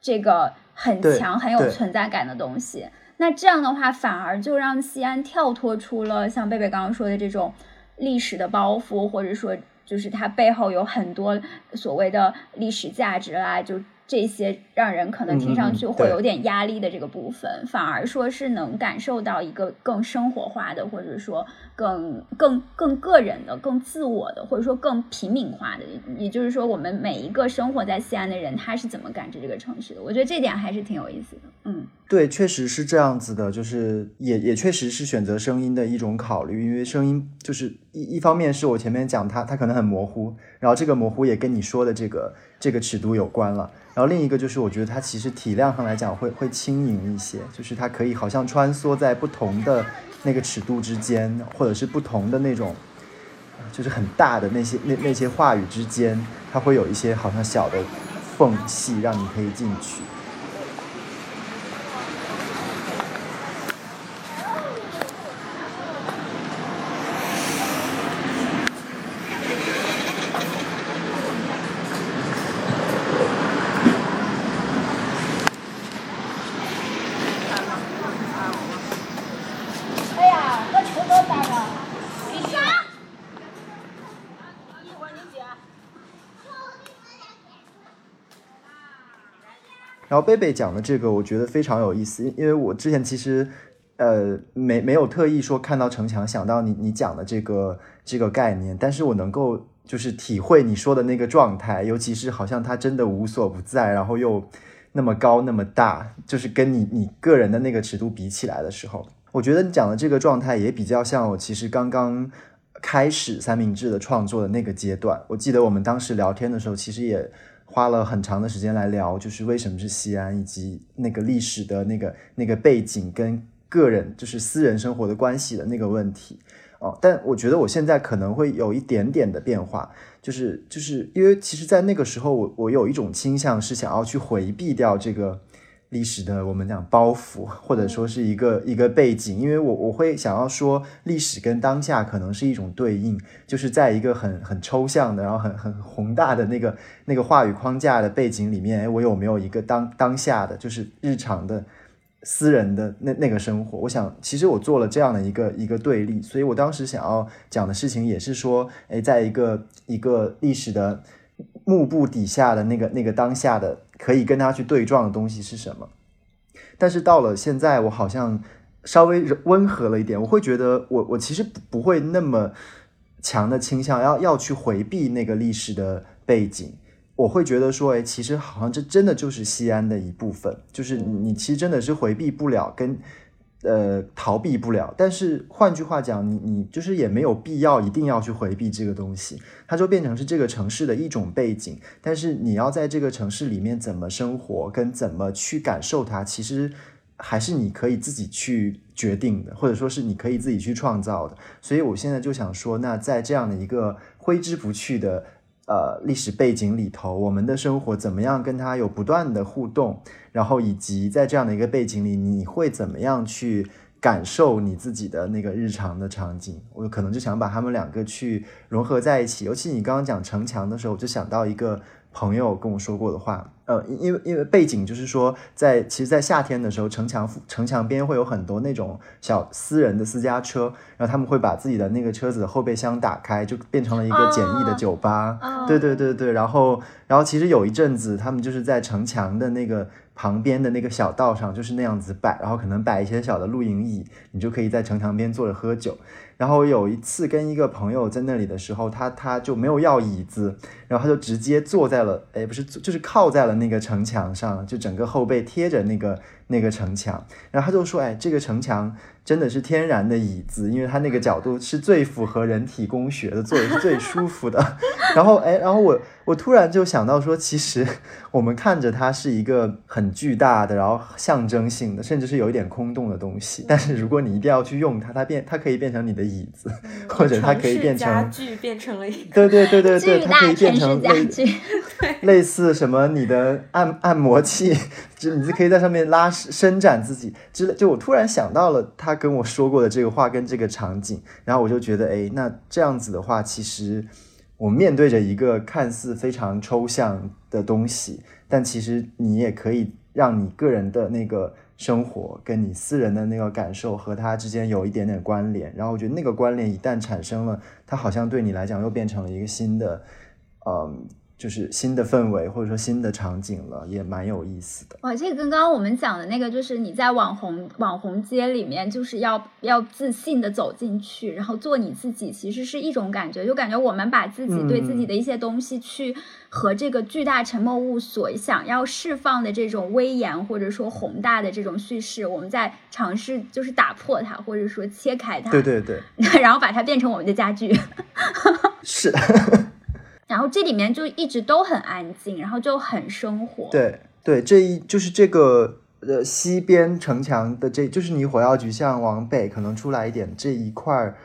这个很强很有存在感的东西。那这样的话，反而就让西安跳脱出了像贝贝刚刚说的这种历史的包袱，或者说。就是它背后有很多所谓的历史价值啦，就。这些让人可能听上去会有点压力的这个部分，反而说是能感受到一个更生活化的，或者说更更更个人的、更自我的，或者说更平民化的。也就是说，我们每一个生活在西安的人，他是怎么感知这个城市的？我觉得这点还是挺有意思的。嗯，对，确实是这样子的，就是也也确实是选择声音的一种考虑，因为声音就是一一方面是我前面讲它，它可能很模糊，然后这个模糊也跟你说的这个这个尺度有关了。然后另一个就是，我觉得它其实体量上来讲会会轻盈一些，就是它可以好像穿梭在不同的那个尺度之间，或者是不同的那种，就是很大的那些那那些话语之间，它会有一些好像小的缝隙让你可以进去。然后贝贝讲的这个，我觉得非常有意思，因为我之前其实，呃，没没有特意说看到城墙想到你你讲的这个这个概念，但是我能够就是体会你说的那个状态，尤其是好像它真的无所不在，然后又那么高那么大，就是跟你你个人的那个尺度比起来的时候，我觉得你讲的这个状态也比较像我其实刚刚开始三明治的创作的那个阶段。我记得我们当时聊天的时候，其实也。花了很长的时间来聊，就是为什么是西安，以及那个历史的那个那个背景跟个人就是私人生活的关系的那个问题哦。但我觉得我现在可能会有一点点的变化，就是就是因为其实，在那个时候，我我有一种倾向是想要去回避掉这个。历史的我们讲包袱，或者说是一个 一个背景，因为我我会想要说，历史跟当下可能是一种对应，就是在一个很很抽象的，然后很很宏大的那个那个话语框架的背景里面，哎，我有没有一个当当下的，就是日常的私人的那那个生活？我想，其实我做了这样的一个一个对立，所以我当时想要讲的事情也是说，哎，在一个一个历史的幕布底下的那个那个当下的。可以跟他去对撞的东西是什么？但是到了现在，我好像稍微温和了一点。我会觉得，我我其实不会那么强的倾向要要去回避那个历史的背景。我会觉得说，哎，其实好像这真的就是西安的一部分，就是你其实真的是回避不了跟。呃，逃避不了。但是换句话讲，你你就是也没有必要一定要去回避这个东西，它就变成是这个城市的一种背景。但是你要在这个城市里面怎么生活，跟怎么去感受它，其实还是你可以自己去决定的，或者说是你可以自己去创造的。所以我现在就想说，那在这样的一个挥之不去的。呃，历史背景里头，我们的生活怎么样跟它有不断的互动，然后以及在这样的一个背景里，你会怎么样去感受你自己的那个日常的场景？我可能就想把他们两个去融合在一起。尤其你刚刚讲城墙的时候，我就想到一个朋友跟我说过的话。呃，因为因为背景就是说，在其实，在夏天的时候，城墙城墙边会有很多那种小私人的私家车，然后他们会把自己的那个车子的后备箱打开，就变成了一个简易的酒吧。对对对对，然后然后其实有一阵子，他们就是在城墙的那个旁边的那个小道上，就是那样子摆，然后可能摆一些小的露营椅，你就可以在城墙边坐着喝酒。然后有一次跟一个朋友在那里的时候，他他就没有要椅子，然后他就直接坐在了，哎，不是，就是靠在了那个城墙上，就整个后背贴着那个那个城墙，然后他就说，哎，这个城墙真的是天然的椅子，因为它那个角度是最符合人体工学的，坐的是最舒服的。然后，哎，然后我我突然就想到说，其实我们看着它是一个很巨大的，然后象征性的，甚至是有一点空洞的东西，但是如果你一定要去用它，它变它可以变成你的椅子，或者它可以变成家具，变成了一个对对对对对，巨它可以变成具。类似什么你的按按摩器，就你就可以在上面拉伸展自己之类。就我突然想到了他跟我说过的这个话跟这个场景，然后我就觉得，哎，那这样子的话，其实我面对着一个看似非常抽象的东西，但其实你也可以让你个人的那个生活跟你私人的那个感受和它之间有一点点关联。然后我觉得那个关联一旦产生了，它好像对你来讲又变成了一个新的，嗯。就是新的氛围或者说新的场景了，也蛮有意思的。哇，这个跟刚刚我们讲的那个，就是你在网红网红街里面，就是要要自信的走进去，然后做你自己，其实是一种感觉。就感觉我们把自己对自己的一些东西去和这个巨大沉默物所想要释放的这种威严或者说宏大的这种叙事，我们在尝试就是打破它，或者说切开它。对对对，然后把它变成我们的家具。是。然后这里面就一直都很安静，然后就很生活。对对，这一就是这个呃西边城墙的这，就是你火药局像往北可能出来一点这一块儿，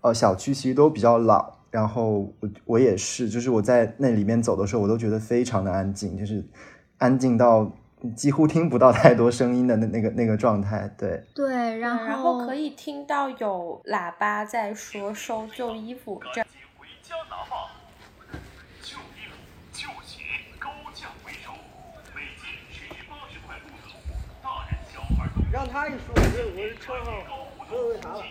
呃小区其实都比较老。然后我我也是，就是我在那里面走的时候，我都觉得非常的安静，就是安静到几乎听不到太多声音的那那个那个状态。对对，然后然后可以听到有喇叭在说收旧衣服这。让他一说，我这我这车上不知道为啥了。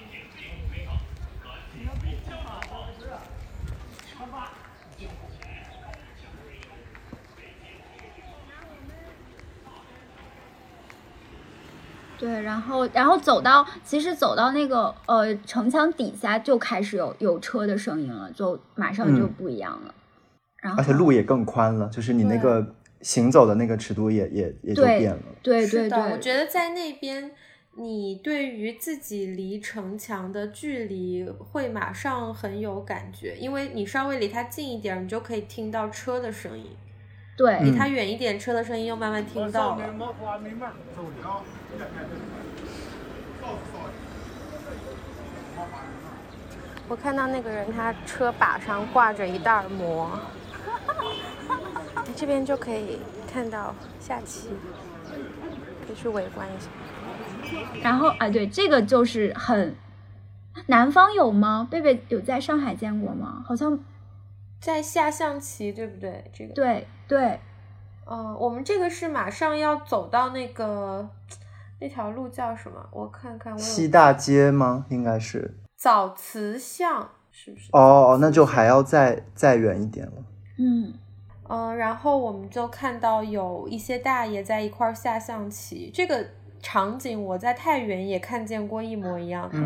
对，然后然后走到，其实走到那个呃城墙底下就开始有有车的声音了，就马上就不一样了。然后而且路也更宽了，就是你那个。行走的那个尺度也也也就变了，对对对，我觉得在那边，你对于自己离城墙的距离会马上很有感觉，因为你稍微离它近一点，你就可以听到车的声音；对，离它远一点，车的声音又慢慢听不到了。我看到那个人，他车把上挂着一袋馍。这边就可以看到下棋，可以去围观一下。然后啊，对，这个就是很南方有吗？贝贝有在上海见过吗？好像在下象棋，对不对？这个对对，嗯，我们这个是马上要走到那个 那条路叫什么？我看看，我西大街吗？应该是枣慈巷，是不是？哦哦，那就还要再再远一点了。嗯。嗯，然后我们就看到有一些大爷在一块下象棋，这个场景我在太原也看见过一模一样的。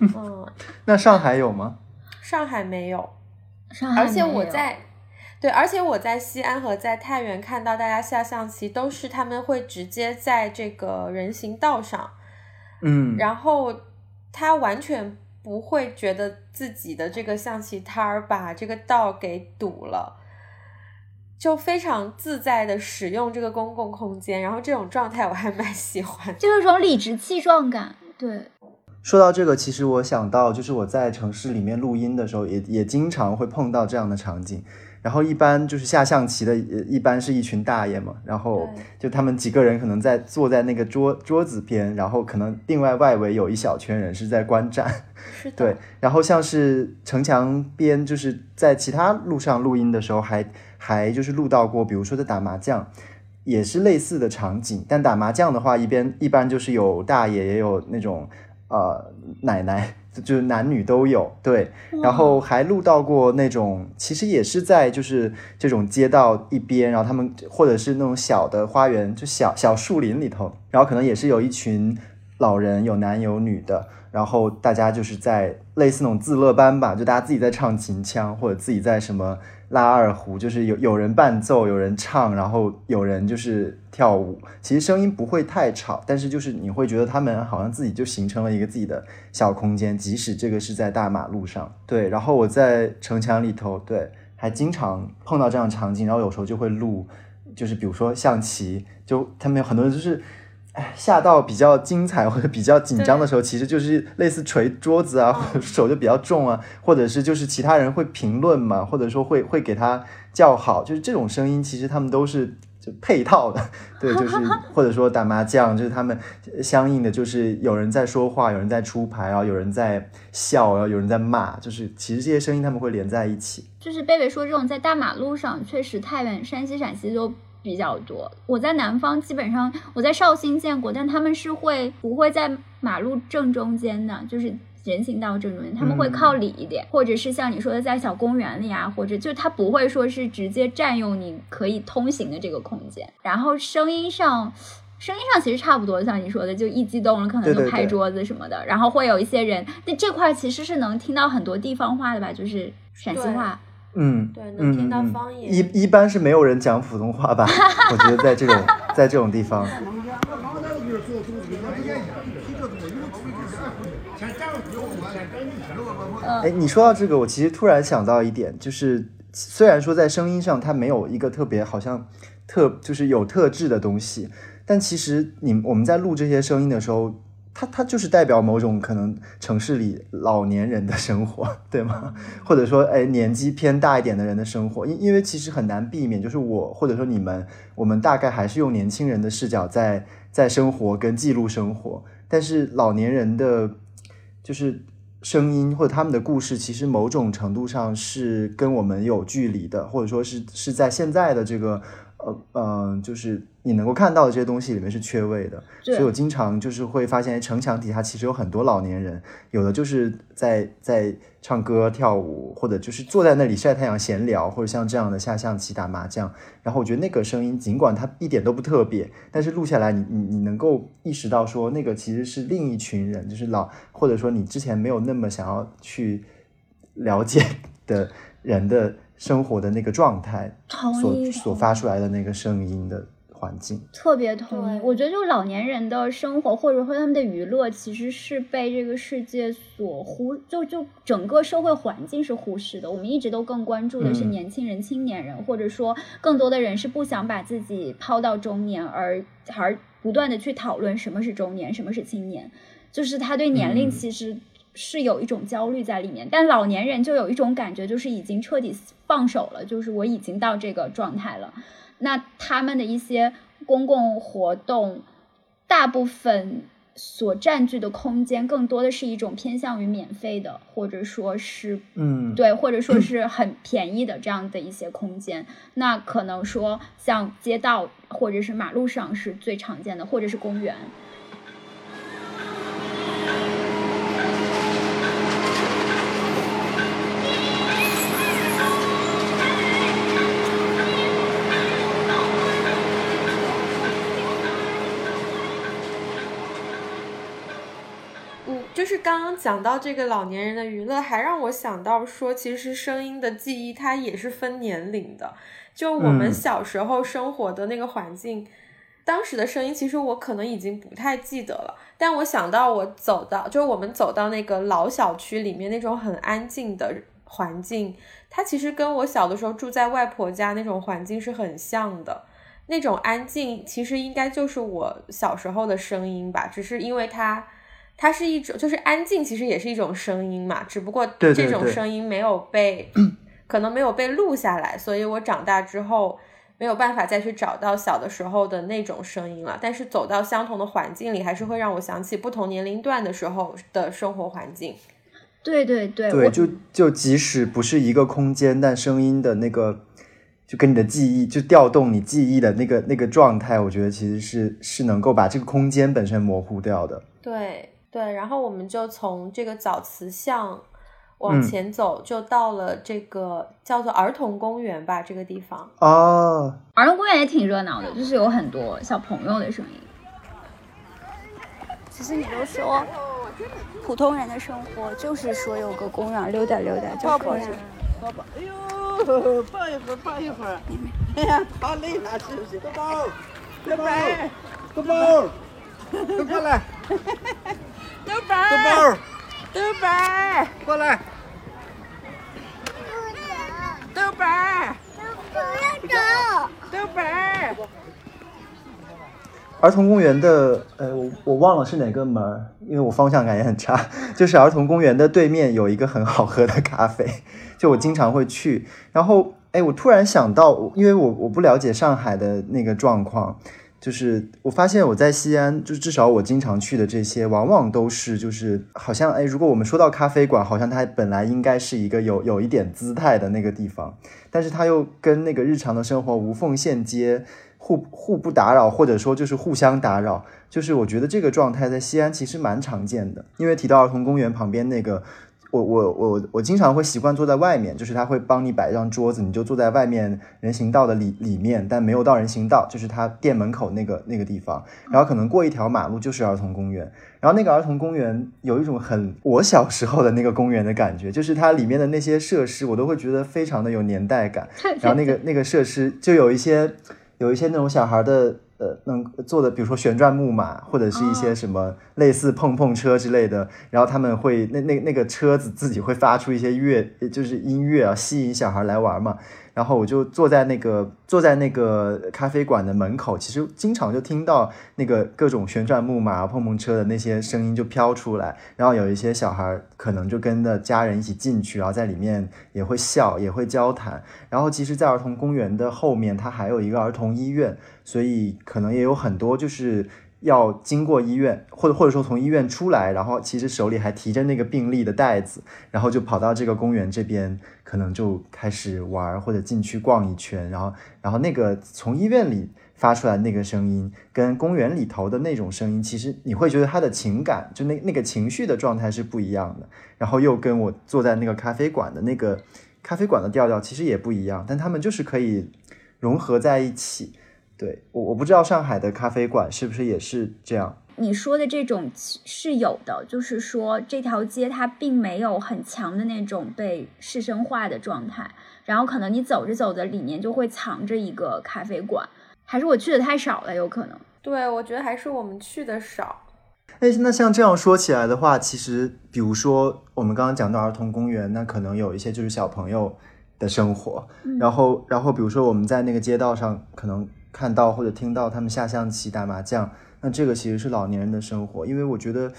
嗯，那上海有吗？上海没有，上海而且我在，对，而且我在西安和在太原看到大家下象棋，都是他们会直接在这个人行道上，嗯，然后他完全不会觉得自己的这个象棋摊儿把这个道给堵了。就非常自在的使用这个公共空间，然后这种状态我还蛮喜欢，就是种理直气壮感。对，说到这个，其实我想到，就是我在城市里面录音的时候，也也经常会碰到这样的场景。然后一般就是下象棋的，一般是一群大爷嘛，然后就他们几个人可能在坐在那个桌桌子边，然后可能另外外围有一小圈人是在观战。是的。对，然后像是城墙边，就是在其他路上录音的时候还。还就是录到过，比如说在打麻将，也是类似的场景。但打麻将的话，一边一般就是有大爷，也有那种呃奶奶，就是男女都有。对，然后还录到过那种，其实也是在就是这种街道一边，然后他们或者是那种小的花园，就小小树林里头，然后可能也是有一群老人，有男有女的，然后大家就是在类似那种自乐班吧，就大家自己在唱秦腔，或者自己在什么拉二胡，就是有有人伴奏，有人唱，然后有人就是跳舞。其实声音不会太吵，但是就是你会觉得他们好像自己就形成了一个自己的小空间，即使这个是在大马路上。对，然后我在城墙里头，对，还经常碰到这样场景，然后有时候就会录。就是比如说象棋，就他们有很多人就是，下到比较精彩 或者比较紧张的时候，其实就是类似捶桌子啊，或者手就比较重啊，或者是就是其他人会评论嘛，或者说会会给他叫好，就是这种声音，其实他们都是就。配套的，对，就是 或者说打麻将，就是他们相应的，就是有人在说话，有人在出牌，然后有人在笑，然后有人在骂，就是其实这些声音他们会连在一起。就是贝贝说这种在大马路上，确实太原、山西、陕西都比较多。我在南方基本上我在绍兴见过，但他们是会不会在马路正中间的，就是。人行道正中间，他们会靠里一点，或者是像你说的，在小公园里啊，或者就他不会说是直接占用你可以通行的这个空间。然后声音上，声音上其实差不多，像你说的，就一激动了可能就拍桌子什么的。然后会有一些人，那这块其实是能听到很多地方话的吧，就是陕西话。嗯，对，能听到方言。一一般是没有人讲普通话吧？我觉得在这种在这种地方。哎，你说到这个，我其实突然想到一点，就是虽然说在声音上它没有一个特别好像特就是有特质的东西，但其实你我们在录这些声音的时候，它它就是代表某种可能城市里老年人的生活，对吗？或者说哎年纪偏大一点的人的生活，因因为其实很难避免，就是我或者说你们，我们大概还是用年轻人的视角在在生活跟记录生活，但是老年人的就是。声音或者他们的故事，其实某种程度上是跟我们有距离的，或者说是是在现在的这个。呃嗯，就是你能够看到的这些东西里面是缺位的，所以我经常就是会发现城墙底下其实有很多老年人，有的就是在在唱歌跳舞，或者就是坐在那里晒太阳闲聊，或者像这样的下象棋打麻将。然后我觉得那个声音尽管它一点都不特别，但是录下来你你你能够意识到说那个其实是另一群人，就是老或者说你之前没有那么想要去了解的人的。生活的那个状态，所所发出来的那个声音的环境，特别同意。我觉得，就老年人的生活，或者说他们的娱乐，其实是被这个世界所忽，就就整个社会环境是忽视的。我们一直都更关注的是年轻人、青年人，或者说更多的人是不想把自己抛到中年，而而不断的去讨论什么是中年，什么是青年，就是他对年龄其实。是有一种焦虑在里面，但老年人就有一种感觉，就是已经彻底放手了，就是我已经到这个状态了。那他们的一些公共活动，大部分所占据的空间，更多的是一种偏向于免费的，或者说是，嗯，对，或者说 是很便宜的这样的一些空间。那可能说像街道或者是马路上是最常见的，或者是公园。就是刚刚讲到这个老年人的娱乐，还让我想到说，其实声音的记忆它也是分年龄的。就我们小时候生活的那个环境，当时的声音，其实我可能已经不太记得了。但我想到我走到，就是我们走到那个老小区里面那种很安静的环境，它其实跟我小的时候住在外婆家那种环境是很像的。那种安静，其实应该就是我小时候的声音吧，只是因为它。它是一种，就是安静，其实也是一种声音嘛，只不过这种声音没有被，可能没有被录下来，所以我长大之后没有办法再去找到小的时候的那种声音了。但是走到相同的环境里，还是会让我想起不同年龄段的时候的生活环境。对对对，对，就就即使不是一个空间，但声音的那个，就跟你的记忆，就调动你记忆的那个那个状态，我觉得其实是是能够把这个空间本身模糊掉的。对。对，然后我们就从这个枣慈巷往前走，就到了这个叫做儿童公园吧，这个地方。哦，儿童公园也挺热闹的，就是有很多小朋友的声音。其实你就说，普通人的生活就是说有个公园溜达溜达就可以了。抱抱，哎呦，抱一会儿，抱一会儿。哎呀，好累了，是不是？豆包，豆包，豆包，都过来。豆包，豆包，豆包，过来。豆包，不要走。豆包。儿童公园的，呃，我我忘了是哪个门儿，因为我方向感也很差。就是儿童公园的对面有一个很好喝的咖啡，就我经常会去。然后，哎，我突然想到，因为我我不了解上海的那个状况，就是我发现我在西安，就至少我经常去的这些，往往都是就是好像，哎，如果我们说到咖啡馆，好像它本来应该是一个有有一点姿态的那个地方，但是它又跟那个日常的生活无缝衔接。互互不打扰，或者说就是互相打扰，就是我觉得这个状态在西安其实蛮常见的。因为提到儿童公园旁边那个，我我我我经常会习惯坐在外面，就是他会帮你摆一张桌子，你就坐在外面人行道的里里面，但没有到人行道，就是他店门口那个那个地方，然后可能过一条马路就是儿童公园。然后那个儿童公园有一种很我小时候的那个公园的感觉，就是它里面的那些设施我都会觉得非常的有年代感。然后那个那个设施就有一些。有一些那种小孩的，呃，能做的，比如说旋转木马，或者是一些什么类似碰碰车之类的，然后他们会那那那个车子自己会发出一些乐，就是音乐啊，吸引小孩来玩嘛。然后我就坐在那个坐在那个咖啡馆的门口，其实经常就听到那个各种旋转木马、碰碰车的那些声音就飘出来。然后有一些小孩可能就跟着家人一起进去，然后在里面也会笑，也会交谈。然后其实，在儿童公园的后面，它还有一个儿童医院，所以可能也有很多就是。要经过医院，或者或者说从医院出来，然后其实手里还提着那个病历的袋子，然后就跑到这个公园这边，可能就开始玩或者进去逛一圈，然后然后那个从医院里发出来那个声音，跟公园里头的那种声音，其实你会觉得他的情感，就那那个情绪的状态是不一样的，然后又跟我坐在那个咖啡馆的那个咖啡馆的调调其实也不一样，但他们就是可以融合在一起。对我我不知道上海的咖啡馆是不是也是这样。你说的这种是有的，就是说这条街它并没有很强的那种被市生化的状态，然后可能你走着走着里面就会藏着一个咖啡馆，还是我去的太少了，有可能。对，我觉得还是我们去的少。哎，那像这样说起来的话，其实比如说我们刚刚讲到儿童公园，那可能有一些就是小朋友的生活，然后然后比如说我们在那个街道上可能。看到或者听到他们下象棋、打麻将，那这个其实是老年人的生活。因为我觉得，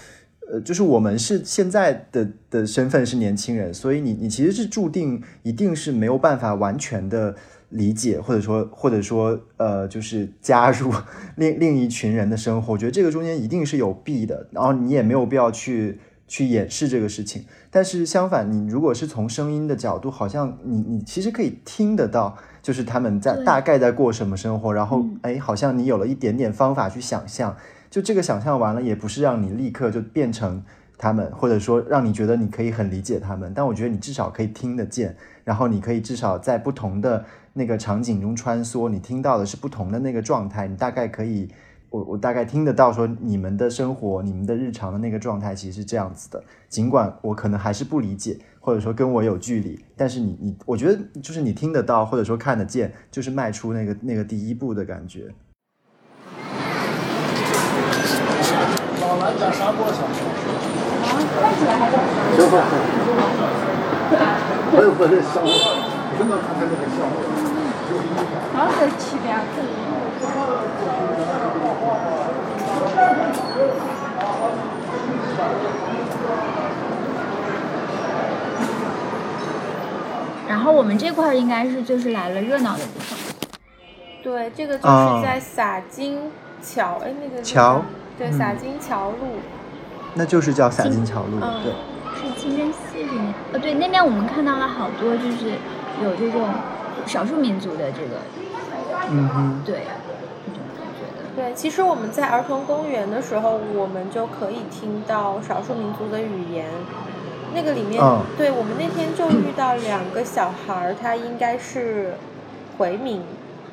呃，就是我们是现在的的身份是年轻人，所以你你其实是注定一定是没有办法完全的理解，或者说或者说呃，就是加入另另一群人的生活。我觉得这个中间一定是有弊的，然后你也没有必要去去掩饰这个事情。但是相反，你如果是从声音的角度，好像你你其实可以听得到。就是他们在大概在过什么生活，然后哎，好像你有了一点点方法去想象，就这个想象完了，也不是让你立刻就变成他们，或者说让你觉得你可以很理解他们，但我觉得你至少可以听得见，然后你可以至少在不同的那个场景中穿梭，你听到的是不同的那个状态，你大概可以。我我大概听得到，说你们的生活、你们的日常的那个状态其实是这样子的。尽管我可能还是不理解，或者说跟我有距离，但是你你，我觉得就是你听得到，或者说看得见，就是迈出那个那个第一步的感觉。老南家啥过程？啊，看起来我也不认识，我真的看看那个项目。好在七边子。然后我们这块儿应该是就是来了热闹的地方。对，这个就是在洒金桥，哎，那个桥，对，洒金桥路，那就是叫洒金桥路，对。是清真寺里面，呃，对，那边我们看到了好多，就是有这种少数民族的这个，嗯哼，对。对，其实我们在儿童公园的时候，我们就可以听到少数民族的语言。那个里面，对我们那天就遇到两个小孩儿，他应该是回民。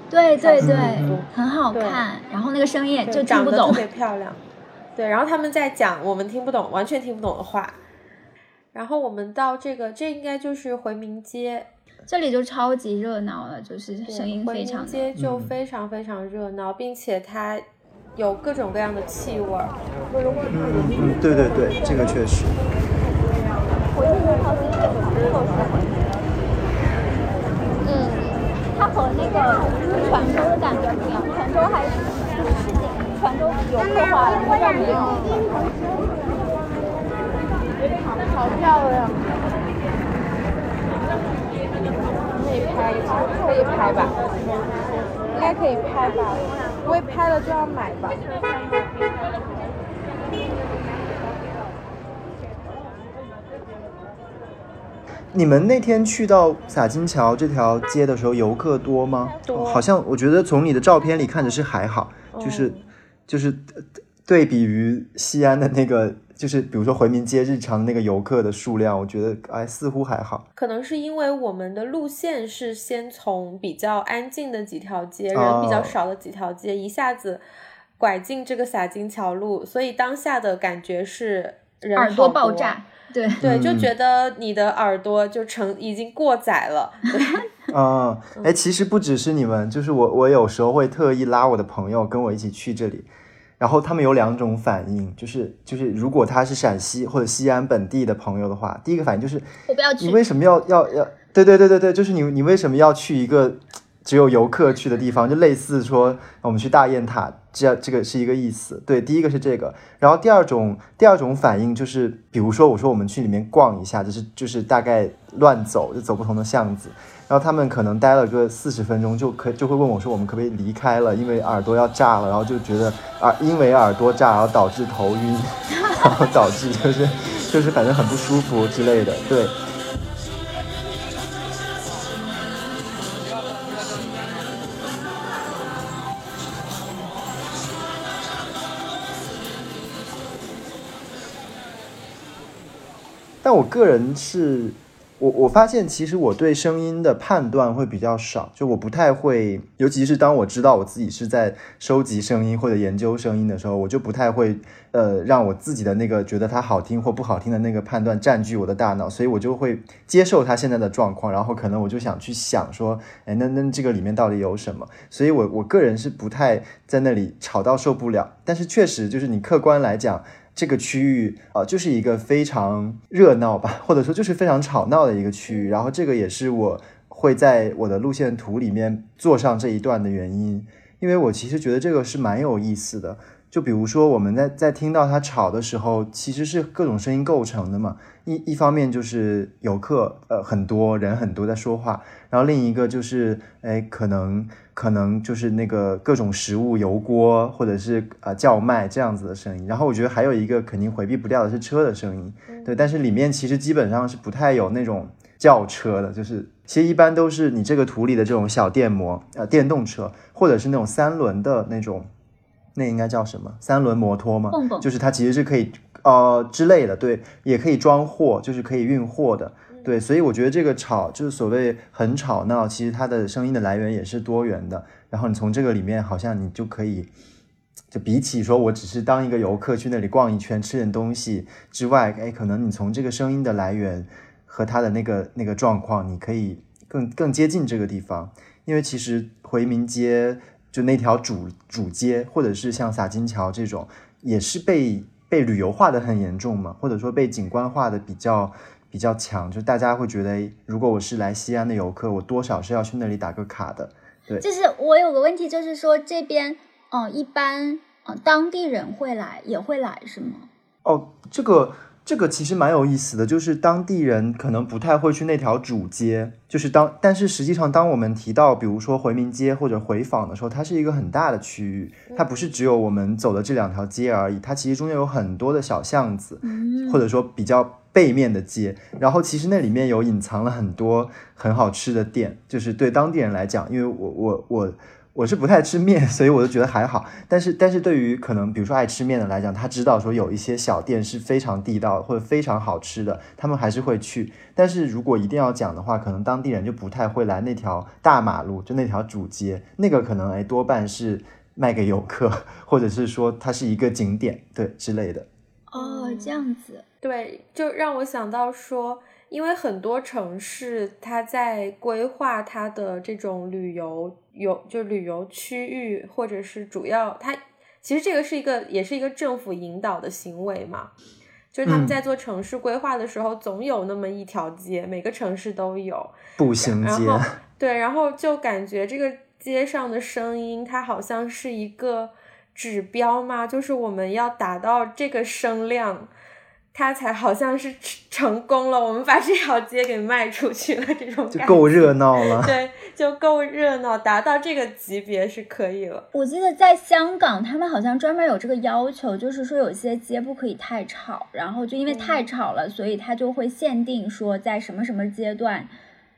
对对对，很好看。然后那个声音就听不懂。特别漂亮。对，然后他们在讲我们听不懂、完全听不懂的话。然后我们到这个，这应该就是回民街，这里就超级热闹了，就是声音非常回民街就非常非常热闹，并且它有各种各样的气味儿。嗯嗯，对对对，这个确实。嗯，它和那个泉州的感觉不一样，泉州还是市井，泉州游客化了，这儿没有。好漂亮！可以拍一下，可以拍吧？应该可以拍吧？不会拍了就要买吧？你们那天去到洒金桥这条街的时候，游客多吗？多好像我觉得从你的照片里看着是还好，就是、就是呃对比于西安的那个，就是比如说回民街日常那个游客的数量，我觉得哎似乎还好。可能是因为我们的路线是先从比较安静的几条街，人哦比较少的几条街，一下子拐进这个洒金桥路，所以当下的感觉是人耳朵爆炸，对，对，就嗯觉得你的耳朵就成已经过载了。对，嗯，哎，其实不只是你们，就是我，我有时候会特意拉我的朋友跟我一起去这里，然后他们有两种反应，就是就是如果他是陕西或者西安本地的朋友的话，第一个反应就是我不要去你。为什么要要要？对对对对对，就是你你为什么要去一个只有游客去的地方？就类似说我们去大雁塔，这这个是一个意思。对，第一个是这个，然后第二种第二种反应就是，比如说我说我们去里面逛一下，就是就是大概乱走，就走不同的巷子。然后他们可能待了个四十分钟，就可就会问我说，我们可不可以离开了？因为耳朵要炸了，然后就觉得耳因为耳朵炸，然后导致头晕，然后导致就是就是反正很不舒服之类的。对，但我个人是，我我发现其实我对声音的判断会比较少，就我不太会，尤其是当我知道我自己是在收集声音或者研究声音的时候，我就不太会呃让我自己的那个觉得它好听或不好听的那个判断占据我的大脑，所以我就会接受它现在的状况，然后可能我就想去想说，哎，那那这个里面到底有什么？所以我我个人是不太在那里吵到受不了，但是确实就是你客观来讲。这个区域啊、就是一个非常热闹吧，或者说就是非常吵闹的一个区域。然后这个也是我会在我的路线图里面做上这一段的原因，因为我其实觉得这个是蛮有意思的。就比如说我们在在听到它吵的时候，其实是各种声音构成的嘛。一一方面就是游客呃很多人很多在说话，然后另一个就是哎可能可能就是那个各种食物油锅或者是呃叫卖这样子的声音。然后我觉得还有一个肯定回避不掉的是车的声音，对，但是里面其实基本上是不太有那种轿车的，就是其实一般都是你这个图里的这种小电摩呃电动车，或者是那种三轮的那种。那应该叫什么？三轮摩托吗？蹦蹦就是它其实是可以呃之类的，对，也可以装货，就是可以运货的，对，所以我觉得这个吵就是所谓很吵闹，其实它的声音的来源也是多元的。然后你从这个里面，好像你就可以，就比起说我只是当一个游客去那里逛一圈吃点东西之外，哎，可能你从这个声音的来源和它的那个那个状况，你可以更更接近这个地方，因为其实回民街就那条主主街，或者是像洒金桥这种，也是被被旅游化的很严重嘛，或者说被景观化的比较比较强，就大家会觉得，如果我是来西安的游客，我多少是要去那里打个卡的。对就是我有个问题，就是说这边，呃，一般呃当地人会来，也会来是吗？哦，这个这个其实蛮有意思的，就是当地人可能不太会去那条主街，就是当但是实际上当我们提到比如说回民街或者回坊的时候，它是一个很大的区域，它不是只有我们走的这两条街而已，它其实中间有很多的小巷子，嗯。或者说比较背面的街，然后其实那里面有隐藏了很多很好吃的店，就是对当地人来讲，因为我我我我是不太吃面，所以我就觉得还好。但是但是对于可能比如说爱吃面的来讲，他知道说有一些小店是非常地道或者非常好吃的，他们还是会去。但是如果一定要讲的话，可能当地人就不太会来那条大马路，就那条主街，那个可能哎多半是卖给游客，或者是说它是一个景点，对之类的。哦，这样子，对，就让我想到说，因为很多城市它在规划它的这种旅游游就旅游区域，或者是主要它其实这个是一个也是一个政府引导的行为嘛，就是他们在做城市规划的时候，总有那么一条街，每个城市都有步行街，对，然后就感觉这个街上的声音，它好像是一个。指标嘛？就是我们要达到这个声量，它才好像是成功了。我们把这条街给卖出去了，这种就够热闹了。对，就够热闹，达到这个级别是可以了。我记得在香港，他们好像专门有这个要求，就是说有些街不可以太吵，然后就因为太吵了，所以他就会限定说在什么什么阶段，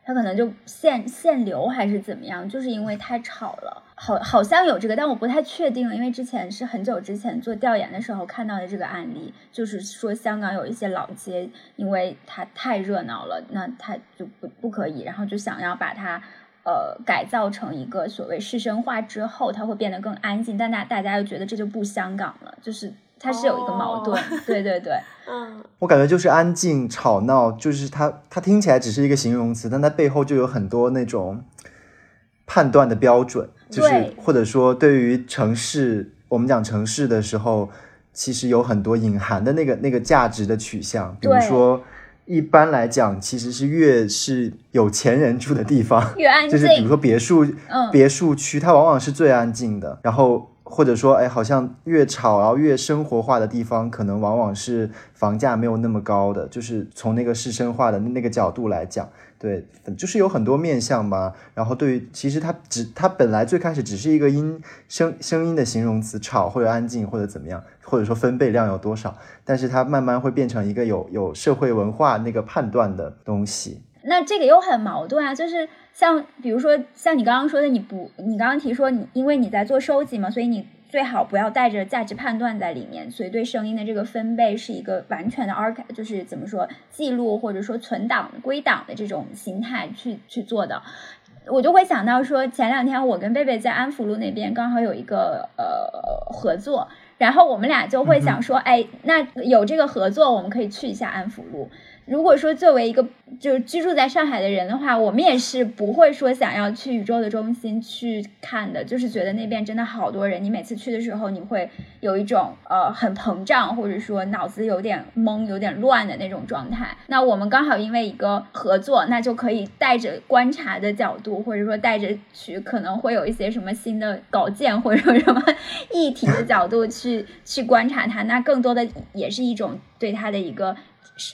他可能就限限流还是怎么样，就是因为太吵了。好，好像有这个，但我不太确定，因为之前是很久之前做调研的时候看到的这个案例，就是说香港有一些老街，因为它太热闹了，那它就不不可以，然后就想要把它呃改造成一个所谓市生化之后，它会变得更安静，但大大家又觉得这就不香港了，就是它是有一个矛盾，对对对，嗯，我感觉就是安静吵闹，就是它它听起来只是一个形容词，但它背后就有很多那种判断的标准。就是或者说，对于城市，我们讲城市的时候，其实有很多隐含的那个那个价值的取向。比如说，一般来讲，其实是越是有钱人住的地方，越安静。就是比如说别墅，别墅区，它往往是最安静的。然后或者说，哎，好像越吵，然后越生活化的地方，可能往往是房价没有那么高的。就是从那个市生化的那个角度来讲。对，就是有很多面相吧。然后对于，其实它只它本来最开始只是一个音声声音的形容词，吵或者安静或者怎么样，或者说分贝量有多少。但是它慢慢会变成一个有有社会文化那个判断的东西。那这个又很矛盾啊，就是像比如说像你刚刚说的，你不，你刚刚提说你因为你在做收集嘛，所以你。最好不要带着价值判断在里面，所以对声音的这个分贝是一个完全的 arch，就是怎么说记录或者说存档归档的这种形态去去做的。我就会想到说，前两天我跟贝贝在安福路那边刚好有一个呃合作，然后我们俩就会想说，哎，那有这个合作，我们可以去一下安福路。如果说作为一个就是居住在上海的人的话，我们也是不会说想要去宇宙的中心去看的，就是觉得那边真的好多人，你每次去的时候，你会有一种呃很膨胀，或者说脑子有点懵、有点乱的那种状态。那我们刚好因为一个合作，那就可以带着观察的角度，或者说带着去可能会有一些什么新的稿件或者说什么议题的角度去去观察它，那更多的也是一种对它的一个。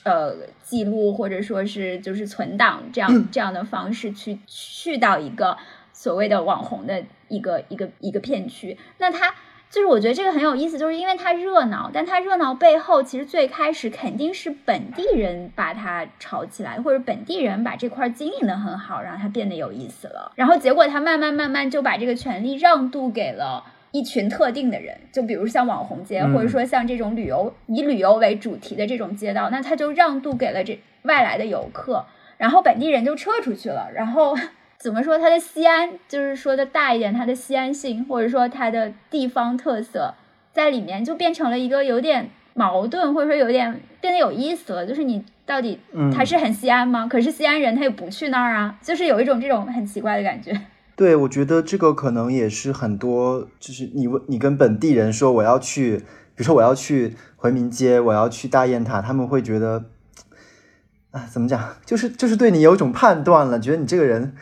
呃，记录或者说是就是存档这样这样的方式去去到一个所谓的网红的一个一个一个片区，那它就是我觉得这个很有意思，就是因为它热闹，但它热闹背后其实最开始肯定是本地人把它炒起来，或者本地人把这块经营的很好，让它变得有意思了，然后结果他慢慢慢慢就把这个权利让渡给了。一群特定的人，就比如像网红街，或者说像这种旅游以旅游为主题的这种街道，那他就让渡给了这外来的游客，然后本地人就撤出去了。然后怎么说它的西安，就是说的大一点，它的西安性，或者说它的地方特色在里面，就变成了一个有点矛盾，或者说有点变得有意思了。就是你到底它是很西安吗？可是西安人他又不去那儿啊，就是有一种这种很奇怪的感觉。对，我觉得这个可能也是很多，就是你问你跟本地人说我要去，比如说我要去回民街，我要去大雁塔，他们会觉得，啊，怎么讲，就是就是对你有一种判断了，觉得你这个人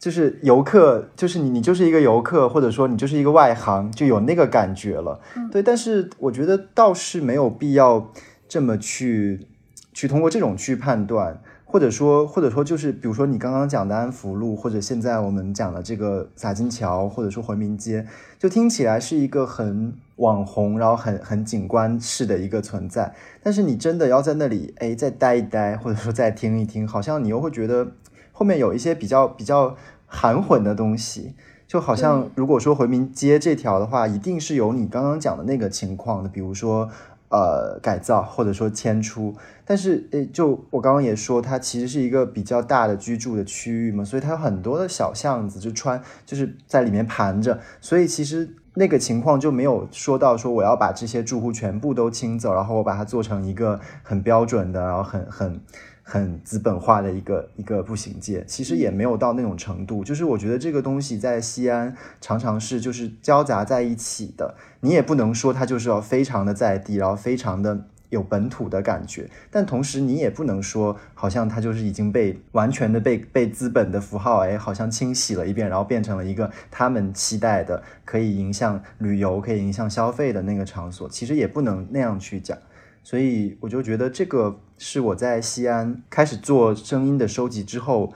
就是游客，就是你你就是一个游客，或者说你就是一个外行，就有那个感觉了。对，但是我觉得倒是没有必要这么去去通过这种去判断。或者说，或者说就是，比如说你刚刚讲的安福路，或者现在我们讲的这个洒金桥，或者说回民街，就听起来是一个很网红，然后很很景观式的一个存在。但是你真的要在那里，哎，再待一待，或者说再听一听，好像你又会觉得后面有一些比较比较含混的东西。就好像如果说回民街这条的话，一定是有你刚刚讲的那个情况的，比如说。呃，改造或者说迁出，但是诶，就我刚刚也说，它其实是一个比较大的居住的区域嘛，所以它有很多的小巷子，就穿就是在里面盘着，所以其实那个情况就没有说到说我要把这些住户全部都清走，然后我把它做成一个很标准的，然后很很很资本化的一个一个步行街，其实也没有到那种程度。就是我觉得这个东西在西安常常是就是交杂在一起的，你也不能说它就是要非常的在地，然后非常的。有本土的感觉，但同时你也不能说，好像它就是已经被完全的被被资本的符号，哎，好像清洗了一遍，然后变成了一个他们期待的可以影响旅游、可以影响消费的那个场所。其实也不能那样去讲，所以我就觉得这个是我在西安开始做声音的收集之后，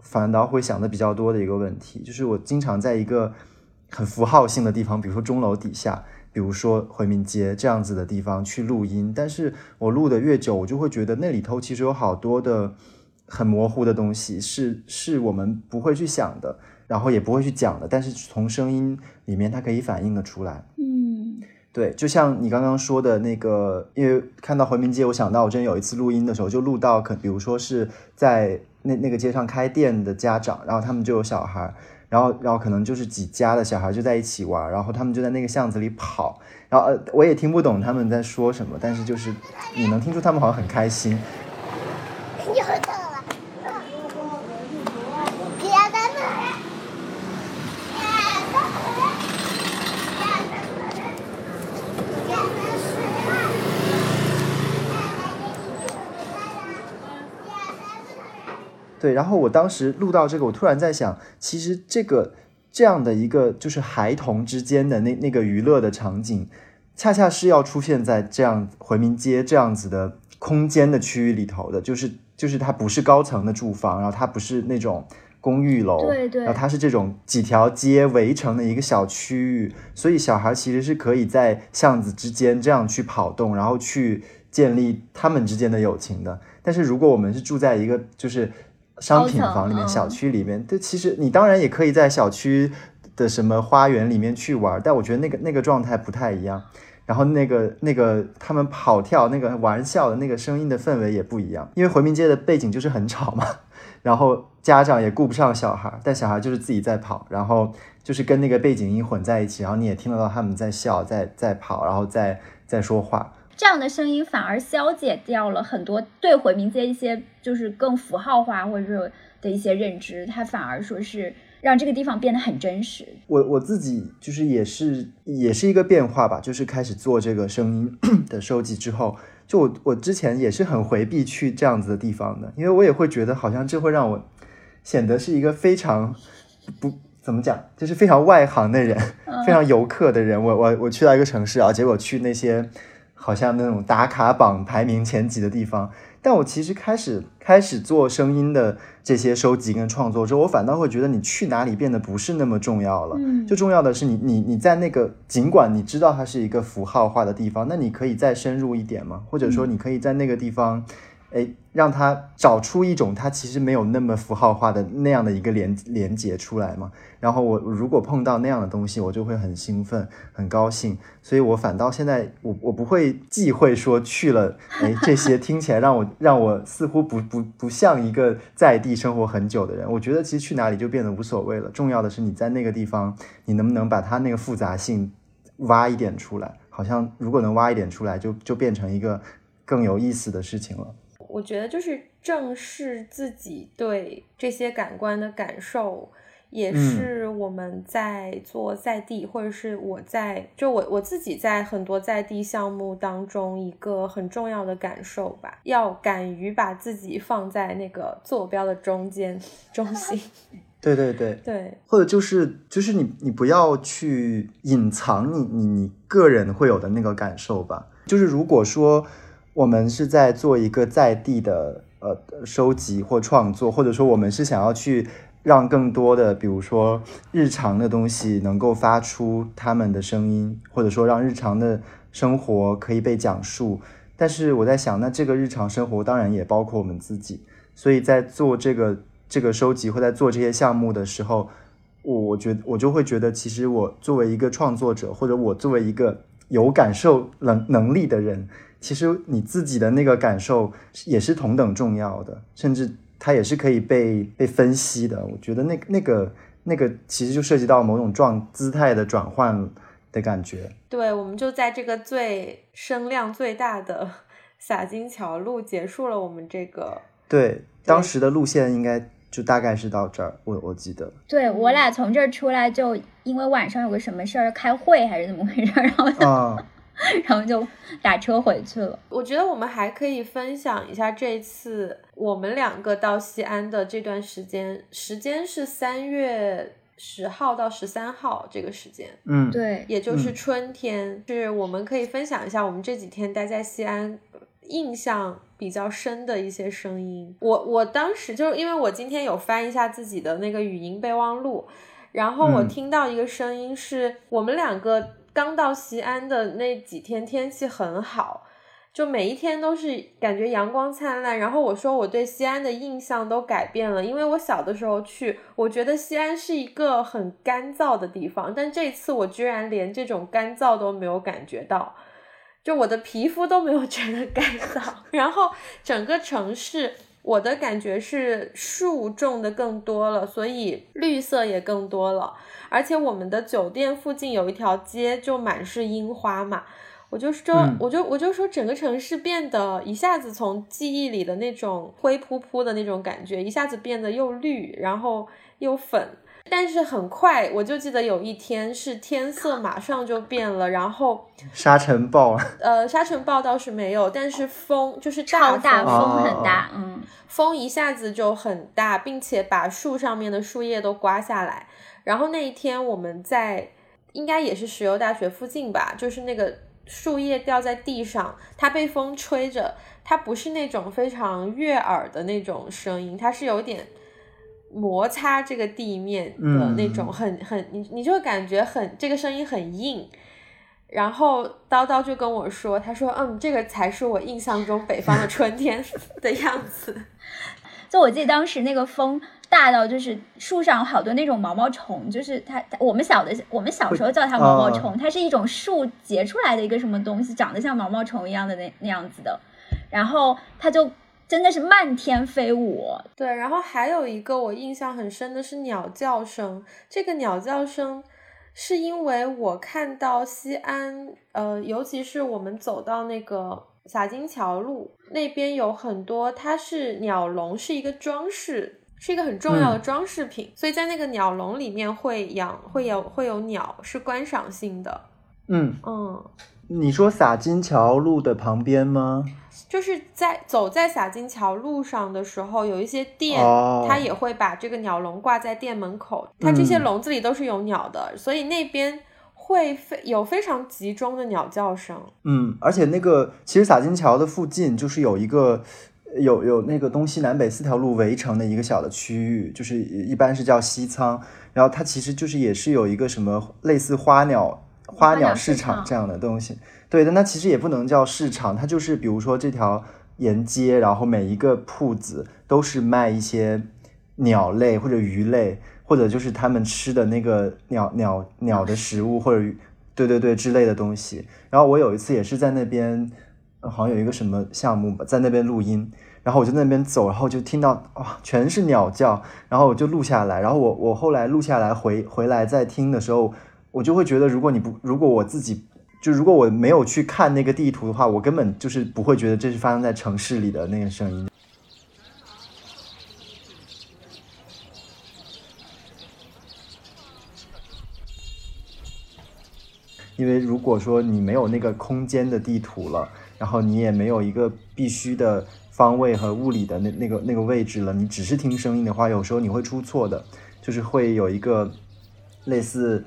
反倒会想的比较多的一个问题，就是我经常在一个很符号性的地方，比如说钟楼底下。比如说回民街这样子的地方去录音，但是我录的越久，我就会觉得那里头其实有好多的很模糊的东西，是是我们不会去想的，然后也不会去讲的，但是从声音里面它可以反映的出来。嗯，对，就像你刚刚说的那个，因为看到回民街，我想到我之前有一次录音的时候，就录到可，比如说是在那那个街上开店的家长，然后他们就有小孩。然后，然后可能就是几家的小孩就在一起玩，然后他们就在那个巷子里跑，然后呃，我也听不懂他们在说什么，但是就是你能听出他们好像很开心。对，然后我当时录到这个，我突然在想，其实这个这样的一个就是孩童之间的那那个娱乐的场景，恰恰是要出现在这样回民街这样子的空间的区域里头的，就是就是它不是高层的住房，然后它不是那种公寓楼，对对，然后它是这种几条街围成的一个小区域，所以小孩其实是可以在巷子之间这样去跑动，然后去建立他们之间的友情的。但是如果我们是住在一个就是。商品房里面、小区里面，这其实你当然也可以在小区的什么花园里面去玩，但我觉得那个那个状态不太一样。然后那个那个他们跑跳、那个玩笑的那个声音的氛围也不一样，因为回民街的背景就是很吵嘛。然后家长也顾不上小孩，但小孩就是自己在跑，然后就是跟那个背景音混在一起，然后你也听得到他们在笑、在在跑，然后在在说话。这样的声音反而消解掉了很多对回民街一些就是更符号化或者的一些认知，它反而说是让这个地方变得很真实。我我自己就是也是也是一个变化吧，就是开始做这个声音的收集之后，就我我之前也是很回避去这样子的地方的，因为我也会觉得好像这会让我显得是一个非常不怎么讲，就是非常外行的人，非常游客的人。我我我去到一个城市啊，结果去那些。好像那种打卡榜排名前几的地方，但我其实开始开始做声音的这些收集跟创作之后，我反倒会觉得你去哪里变得不是那么重要了。嗯，就重要的是你你你在那个尽管你知道它是一个符号化的地方，那你可以再深入一点吗？或者说你可以在那个地方。哎，让他找出一种他其实没有那么符号化的那样的一个连连接出来嘛。然后我如果碰到那样的东西，我就会很兴奋、很高兴。所以我反倒现在我我不会忌讳说去了，哎，这些听起来让我让我似乎不不不像一个在地生活很久的人。我觉得其实去哪里就变得无所谓了，重要的是你在那个地方，你能不能把它那个复杂性挖一点出来？好像如果能挖一点出来，就就变成一个更有意思的事情了。我觉得就是正视自己对这些感官的感受，也是我们在做在地，或者是我在就我我自己在很多在地项目当中一个很重要的感受吧。要敢于把自己放在那个坐标的中间中心。对对对对，或者就是就是你你不要去隐藏你你你个人会有的那个感受吧。就是如果说。我们是在做一个在地的呃收集或创作，或者说我们是想要去让更多的，比如说日常的东西能够发出他们的声音，或者说让日常的生活可以被讲述。但是我在想，那这个日常生活当然也包括我们自己。所以在做这个这个收集或在做这些项目的时候，我觉我就会觉得，其实我作为一个创作者，或者我作为一个有感受能能力的人。其实你自己的那个感受也是同等重要的，甚至它也是可以被被分析的。我觉得那那个那个其实就涉及到某种状姿态的转换，的感觉。对，我们就在这个最声量最大的洒金桥路结束了我们这个。对，当时的路线应该就大概是到这儿，我我记得。对我俩从这儿出来，就因为晚上有个什么事儿开会还是怎么回事，然后就、啊，然后就打车回去了。我觉得我们还可以分享一下这次我们两个到西安的这段时间，时间是三月十号到十三号这个时间，嗯，对，也就是嗯春天，是我们可以分享一下我们这几天待在西安印象比较深的一些声音。我我当时就是因为我今天有翻一下自己的那个语音备忘录，然后我嗯听到一个声音是我们两个刚到西安的那几天天气很好。就每一天都是感觉阳光灿烂，然后我说我对西安的印象都改变了，因为我小的时候去，我觉得西安是一个很干燥的地方，但这次我居然连这种干燥都没有感觉到，就我的皮肤都没有觉得干燥，然后整个城市我的感觉是树种的更多了，所以绿色也更多了，而且我们的酒店附近有一条街就满是樱花嘛。我就说，嗯我就我就说，整个城市变得一下子从记忆里的那种灰扑扑的那种感觉，一下子变得又绿，然后又粉。但是很快，我就记得有一天是天色 马上就变了，然后沙尘暴，呃沙尘暴倒是没有，但是风就是超大风，风很大，嗯，风一下子就很大，并且把树上面的树叶都刮下来。然后那一天我们在应该也是石油大学附近吧，就是那个树叶掉在地上，它被风吹着，它不是那种非常悦耳的那种声音，它是有点摩擦这个地面的那种很很你你就会感觉很这个声音很硬。然后叨叨就跟我说，他说嗯，这个才是我印象中北方的春天 的样子。就我记得当时那个风大到，就是树上有好多那种毛毛虫，就是它它我们小的我们小时候叫它毛毛虫，它是一种树结出来的一个什么东西，长得像毛毛虫一样的那那样子的，然后它就真的是漫天飞舞。对，然后还有一个我印象很深的是鸟叫声，这个鸟叫声是因为我看到西安，呃，尤其是我们走到那个洒金桥路那边有很多，它是鸟笼，是一个装饰，是一个很重要的装饰品，所以在那个鸟笼里面会养会有会有鸟，是观赏性的，嗯，嗯。你说洒金桥路的旁边吗？就是在走在洒金桥路上的时候，有一些店，哦它也会把这个鸟笼挂在店门口。它这些嗯笼子里都是有鸟的，所以那边会非有非常集中的鸟叫声。嗯，而且那个其实洒金桥的附近就是有一个有有那个东西南北四条路围成的一个小的区域，就是一般是叫西仓，然后它其实就是也是有一个什么类似花鸟花花鸟鸟市场这样的东西。对，但它其实也不能叫市场，它就是比如说这条沿街，然后每一个铺子都是卖一些鸟类或者鱼类，或者就是他们吃的那个鸟鸟鸟的食物或者鱼对对对之类的东西。然后我有一次也是在那边，呃好像有一个什么项目吧，在那边录音，然后我就那边走，然后就听到哇全是鸟叫，然后我就录下来，然后我我后来录下来回回来再听的时候，我就会觉得如果你不如果我自己。就如果我没有去看那个地图的话，我根本就是不会觉得这是发生在城市里的那个声音。因为如果说你没有那个空间的地图了，然后你也没有一个必须的方位和物理的那那个那个位置了，你只是听声音的话，有时候你会出错的，就是会有一个类似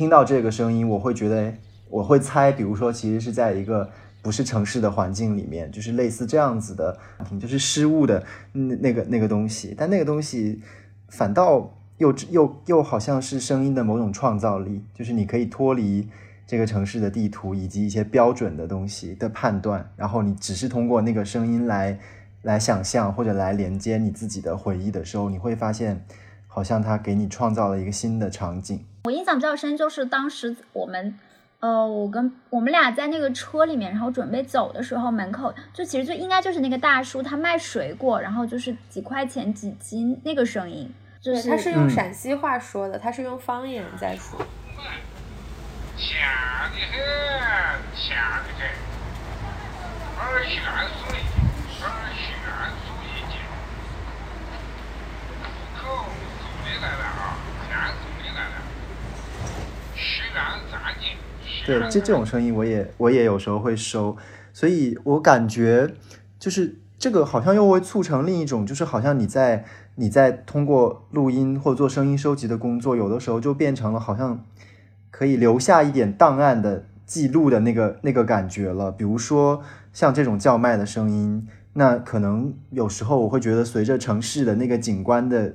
听到这个声音，我会觉得，我会猜，比如说其实是在一个不是城市的环境里面，就是类似这样子的，就是失误的那那个那个东西，但那个东西反倒又又又好像是声音的某种创造力，就是你可以脱离这个城市的地图以及一些标准的东西的判断，然后你只是通过那个声音来来想象或者来连接你自己的回忆的时候，你会发现，好像它给你创造了一个新的场景。我印象比较深，就是当时我们，呃，我跟我们俩在那个车里面，然后准备走的时候，门口就其实就应该就是那个大叔，他卖水果，然后就是几块钱几斤那个声音，就对，是他是用嗯。陕西话说的，他是用方言在说。很，很，二选素一，二选素一斤，口送的来了啊。对，这这种声音我也我也有时候会收，所以我感觉就是这个好像又会促成另一种，就是好像你在你在通过录音或做声音收集的工作，有的时候就变成了好像可以留下一点档案的记录的那个那个感觉了。比如说像这种叫卖的声音，那可能有时候我会觉得随着城市的那个景观的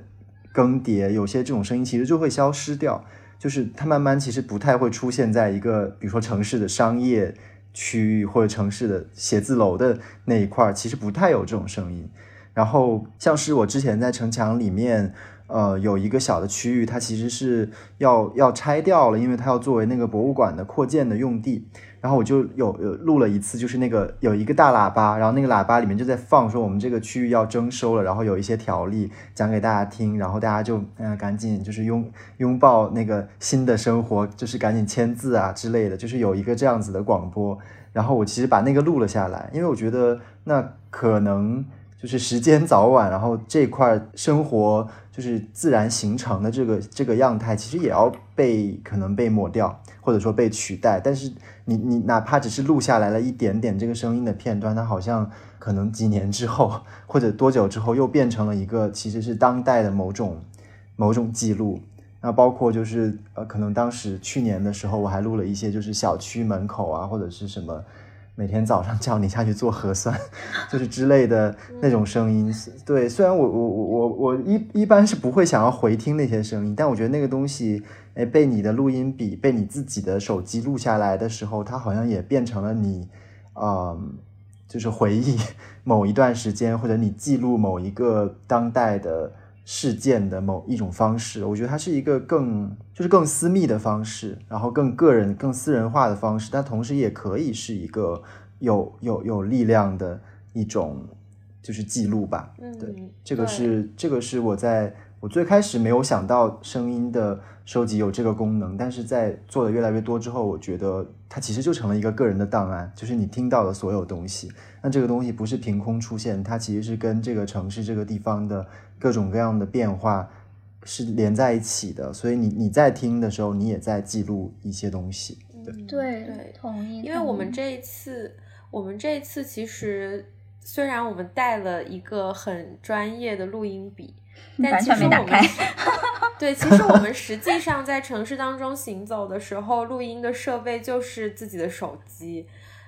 更迭，有些这种声音其实就会消失掉。就是它慢慢其实不太会出现在一个，比如说城市的商业区域或者城市的写字楼的那一块儿，其实不太有这种声音。然后像是我之前在城墙里面，呃，有一个小的区域，它其实是要要拆掉了，因为它要作为那个博物馆的扩建的用地。然后我就有有录了一次，就是那个有一个大喇叭，然后那个喇叭里面就在放说我们这个区域要征收了，然后有一些条例讲给大家听，然后大家就嗯赶紧就是拥拥抱那个新的生活，就是赶紧签字啊之类的，就是有一个这样子的广播。然后我其实把那个录了下来，因为我觉得那可能就是时间早晚，然后这块生活就是自然形成的这个这个样态，其实也要被可能被抹掉，或者说被取代，但是。你你哪怕只是录下来了一点点这个声音的片段，它好像可能几年之后或者多久之后又变成了一个其实是当代的某种某种记录。那包括就是呃，可能当时去年的时候我还录了一些就是小区门口啊或者是什么每天早上叫你下去做核酸，就是之类的那种声音。对，虽然我我我我我一一般是不会想要回听那些声音，但我觉得那个东西。哎，被你的录音笔，被你自己的手机录下来的时候，它好像也变成了你，嗯，就是回忆 某一段时间，或者你记录某一个当代的事件的某一种方式。我觉得它是一个更，就是更私密的方式，然后更个人、更私人化的方式，但同时也可以是一个有有有力量的一种，就是记录吧。嗯，对，这个是这个是我在我最开始没有想到声音的。收集有这个功能，但是在做的越来越多之后，我觉得它其实就成了一个个人的档案，就是你听到的所有东西。那这个东西不是凭空出现，它其实是跟这个城市、这个地方的各种各样的变化是连在一起的。所以你你在听的时候，你也在记录一些东西。对对对，同意。因为我们这一次，我们这一次其实虽然我们带了一个很专业的录音笔。但其实我们 对，其实我们实际上在城市当中行走的时候，录音的设备就是自己的手机。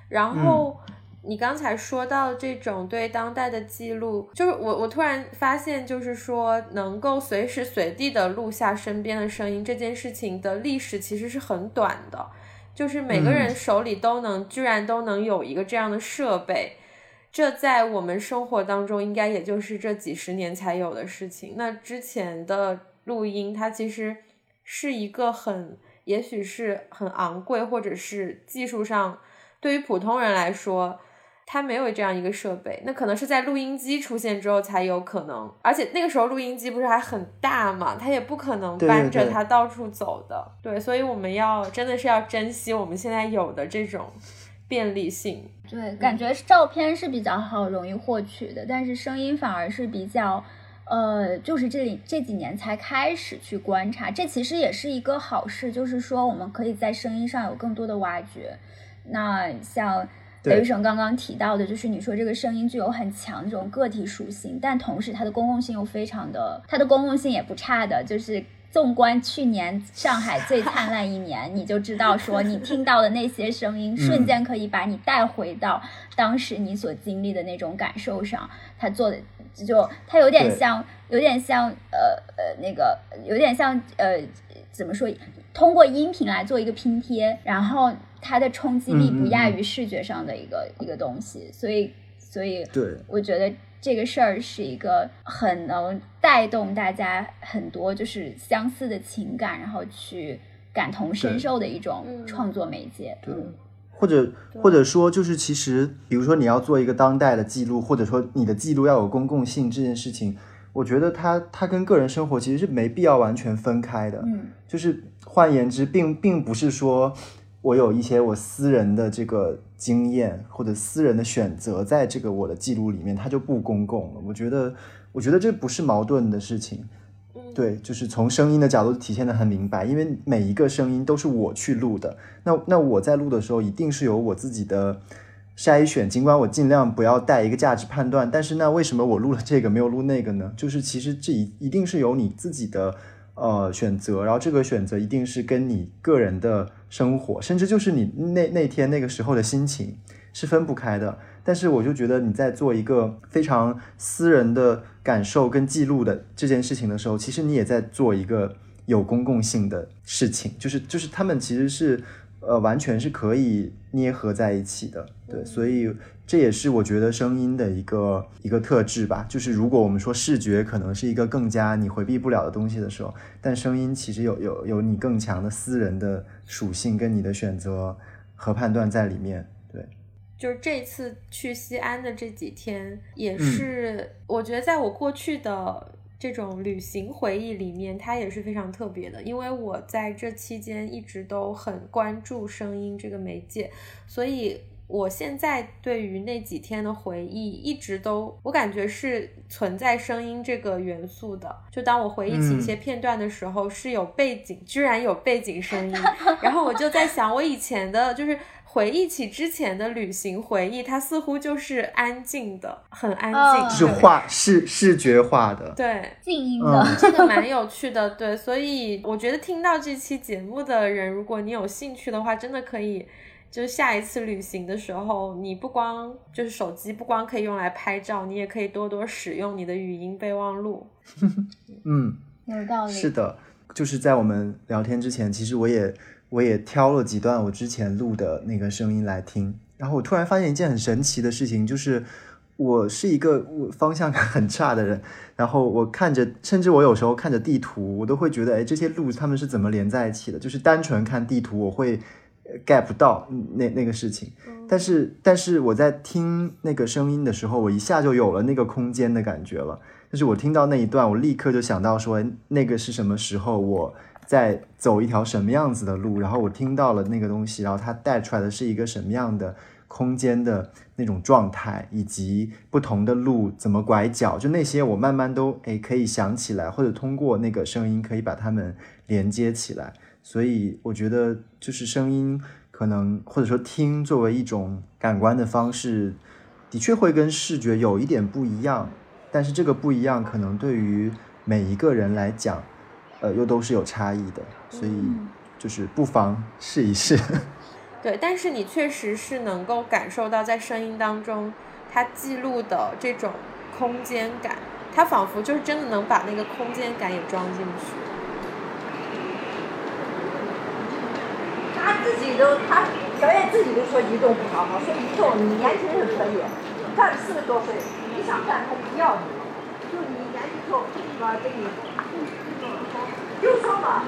然后你刚才说到这种对当代的记录，就是我我突然发现，就是说能够随时随地的录下身边的声音这件事情的历史其实是很短的，就是每个人手里都能居然都能有一个这样的设备。这在我们生活当中，应该也就是这几十年才有的事情。那之前的录音，它其实是一个很，也许是很昂贵，或者是技术上对于普通人来说，它没有这样一个设备。那可能是在录音机出现之后才有可能，而且那个时候录音机不是还很大嘛，它也不可能搬着它到处走的。对，所以我们要真的是要珍惜我们现在有的这种。便利性，对，感觉照片是比较好，容易获取的，但是声音反而是比较，呃，就是这里这几年才开始去观察，这其实也是一个好事，就是说我们可以在声音上有更多的挖掘。那像雷雨生刚刚提到的，就是你说这个声音具有很强这种个体属性，但同时它的公共性又非常的，它的公共性也不差的，就是。纵观去年上海最灿烂一年，你就知道说你听到的那些声音，瞬间可以把你带回到当时你所经历的那种感受上。他做的就他有点像，有点像呃呃那个，有点像呃怎么说？通过音频来做一个拼贴，然后它的冲击力不亚于视觉上的一个一个东西。所以，所以对，我觉得。这个事儿是一个很能带动大家很多就是相似的情感，然后去感同身受的一种创作媒介。对，或者或者说就是其实，比如说你要做一个当代的记录，或者说你的记录要有公共性这件事情，我觉得它它跟个人生活其实是没必要完全分开的。嗯，就是换言之，并并不是说。我有一些我私人的这个经验或者私人的选择，在这个我的记录里面，它就不公共了。我觉得，我觉得这不是矛盾的事情。对，就是从声音的角度体现的很明白，因为每一个声音都是我去录的。那那我在录的时候，一定是有我自己的筛选。尽管我尽量不要带一个价值判断，但是那为什么我录了这个没有录那个呢？就是其实这一一定是有你自己的呃选择，然后这个选择一定是跟你个人的生活，甚至就是你那那天那个时候的心情是分不开的。但是我就觉得你在做一个非常私人的感受跟记录的这件事情的时候，其实你也在做一个有公共性的事情，就是就是他们其实是呃完全是可以捏合在一起的，对，所以这也是我觉得声音的一个一个特质吧。就是如果我们说视觉可能是一个更加你回避不了的东西的时候，但声音其实有有有你更强的私人的属性跟你的选择和判断在里面。对就是这次去西安的这几天，也是我觉得在我过去的这种旅行回忆里面，它也是非常特别的。因为我在这期间一直都很关注声音这个媒介，所以我现在对于那几天的回忆，一直都我感觉是存在声音这个元素的。就当我回忆起一些片段的时候，是有背景，居然有背景声音，然后我就在想，我以前的就是。回忆起之前的旅行回忆，它似乎就是安静的，很安静，是画视视觉化的，对，静音的，这个蛮有趣的，对，所以我觉得听到这期节目的人，如果你有兴趣的话，真的可以，就是下一次旅行的时候，你不光就是手机不光可以用来拍照，你也可以多多使用你的语音备忘录。嗯，有道理。是的，就是在我们聊天之前，其实我也。我也挑了几段我之前录的那个声音来听，然后我突然发现一件很神奇的事情，就是我是一个方向感很差的人，然后我看着，甚至我有时候看着地图，我都会觉得，哎，这些路他们是怎么连在一起的？就是单纯看地图，我会 get 不到那那个事情。但是，但是我在听那个声音的时候，我一下就有了那个空间的感觉了。就是我听到那一段，我立刻就想到说，那个是什么时候我。在走一条什么样子的路，然后我听到了那个东西，然后它带出来的是一个什么样的空间的那种状态，以及不同的路怎么拐角，就那些我慢慢都诶可以想起来，或者通过那个声音可以把它们连接起来。所以我觉得就是声音可能或者说听作为一种感官的方式，的确会跟视觉有一点不一样，但是这个不一样可能对于每一个人来讲。呃，又都是有差异的，所以就是不妨试一试。对，但是你确实是能够感受到在声音当中，它记录的这种空间感，它仿佛就是真的能把那个空间感也装进去。他自己都，他小燕自己都说移动不好，说移动你年轻人可以，干四十多岁，你想干他不要你，就你年轻时候啊给你。就说嘛，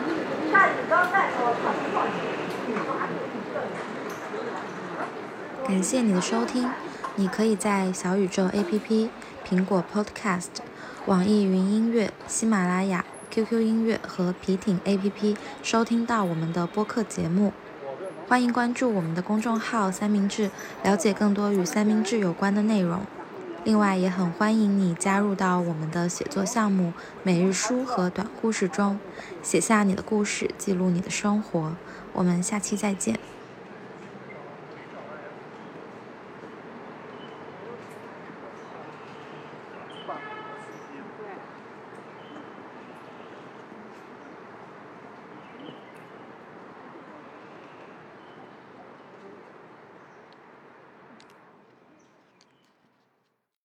看你刚带说可能放感谢你的收听，你可以在小宇宙 APP、苹果 Podcast、网易云音乐、喜马拉雅、QQ 音乐和皮艇 APP 收听到我们的播客节目。欢迎关注我们的公众号“三明治”，了解更多与三明治有关的内容。另外，也很欢迎你加入到我们的写作项目——每日书和短故事中，写下你的故事，记录你的生活。我们下期再见。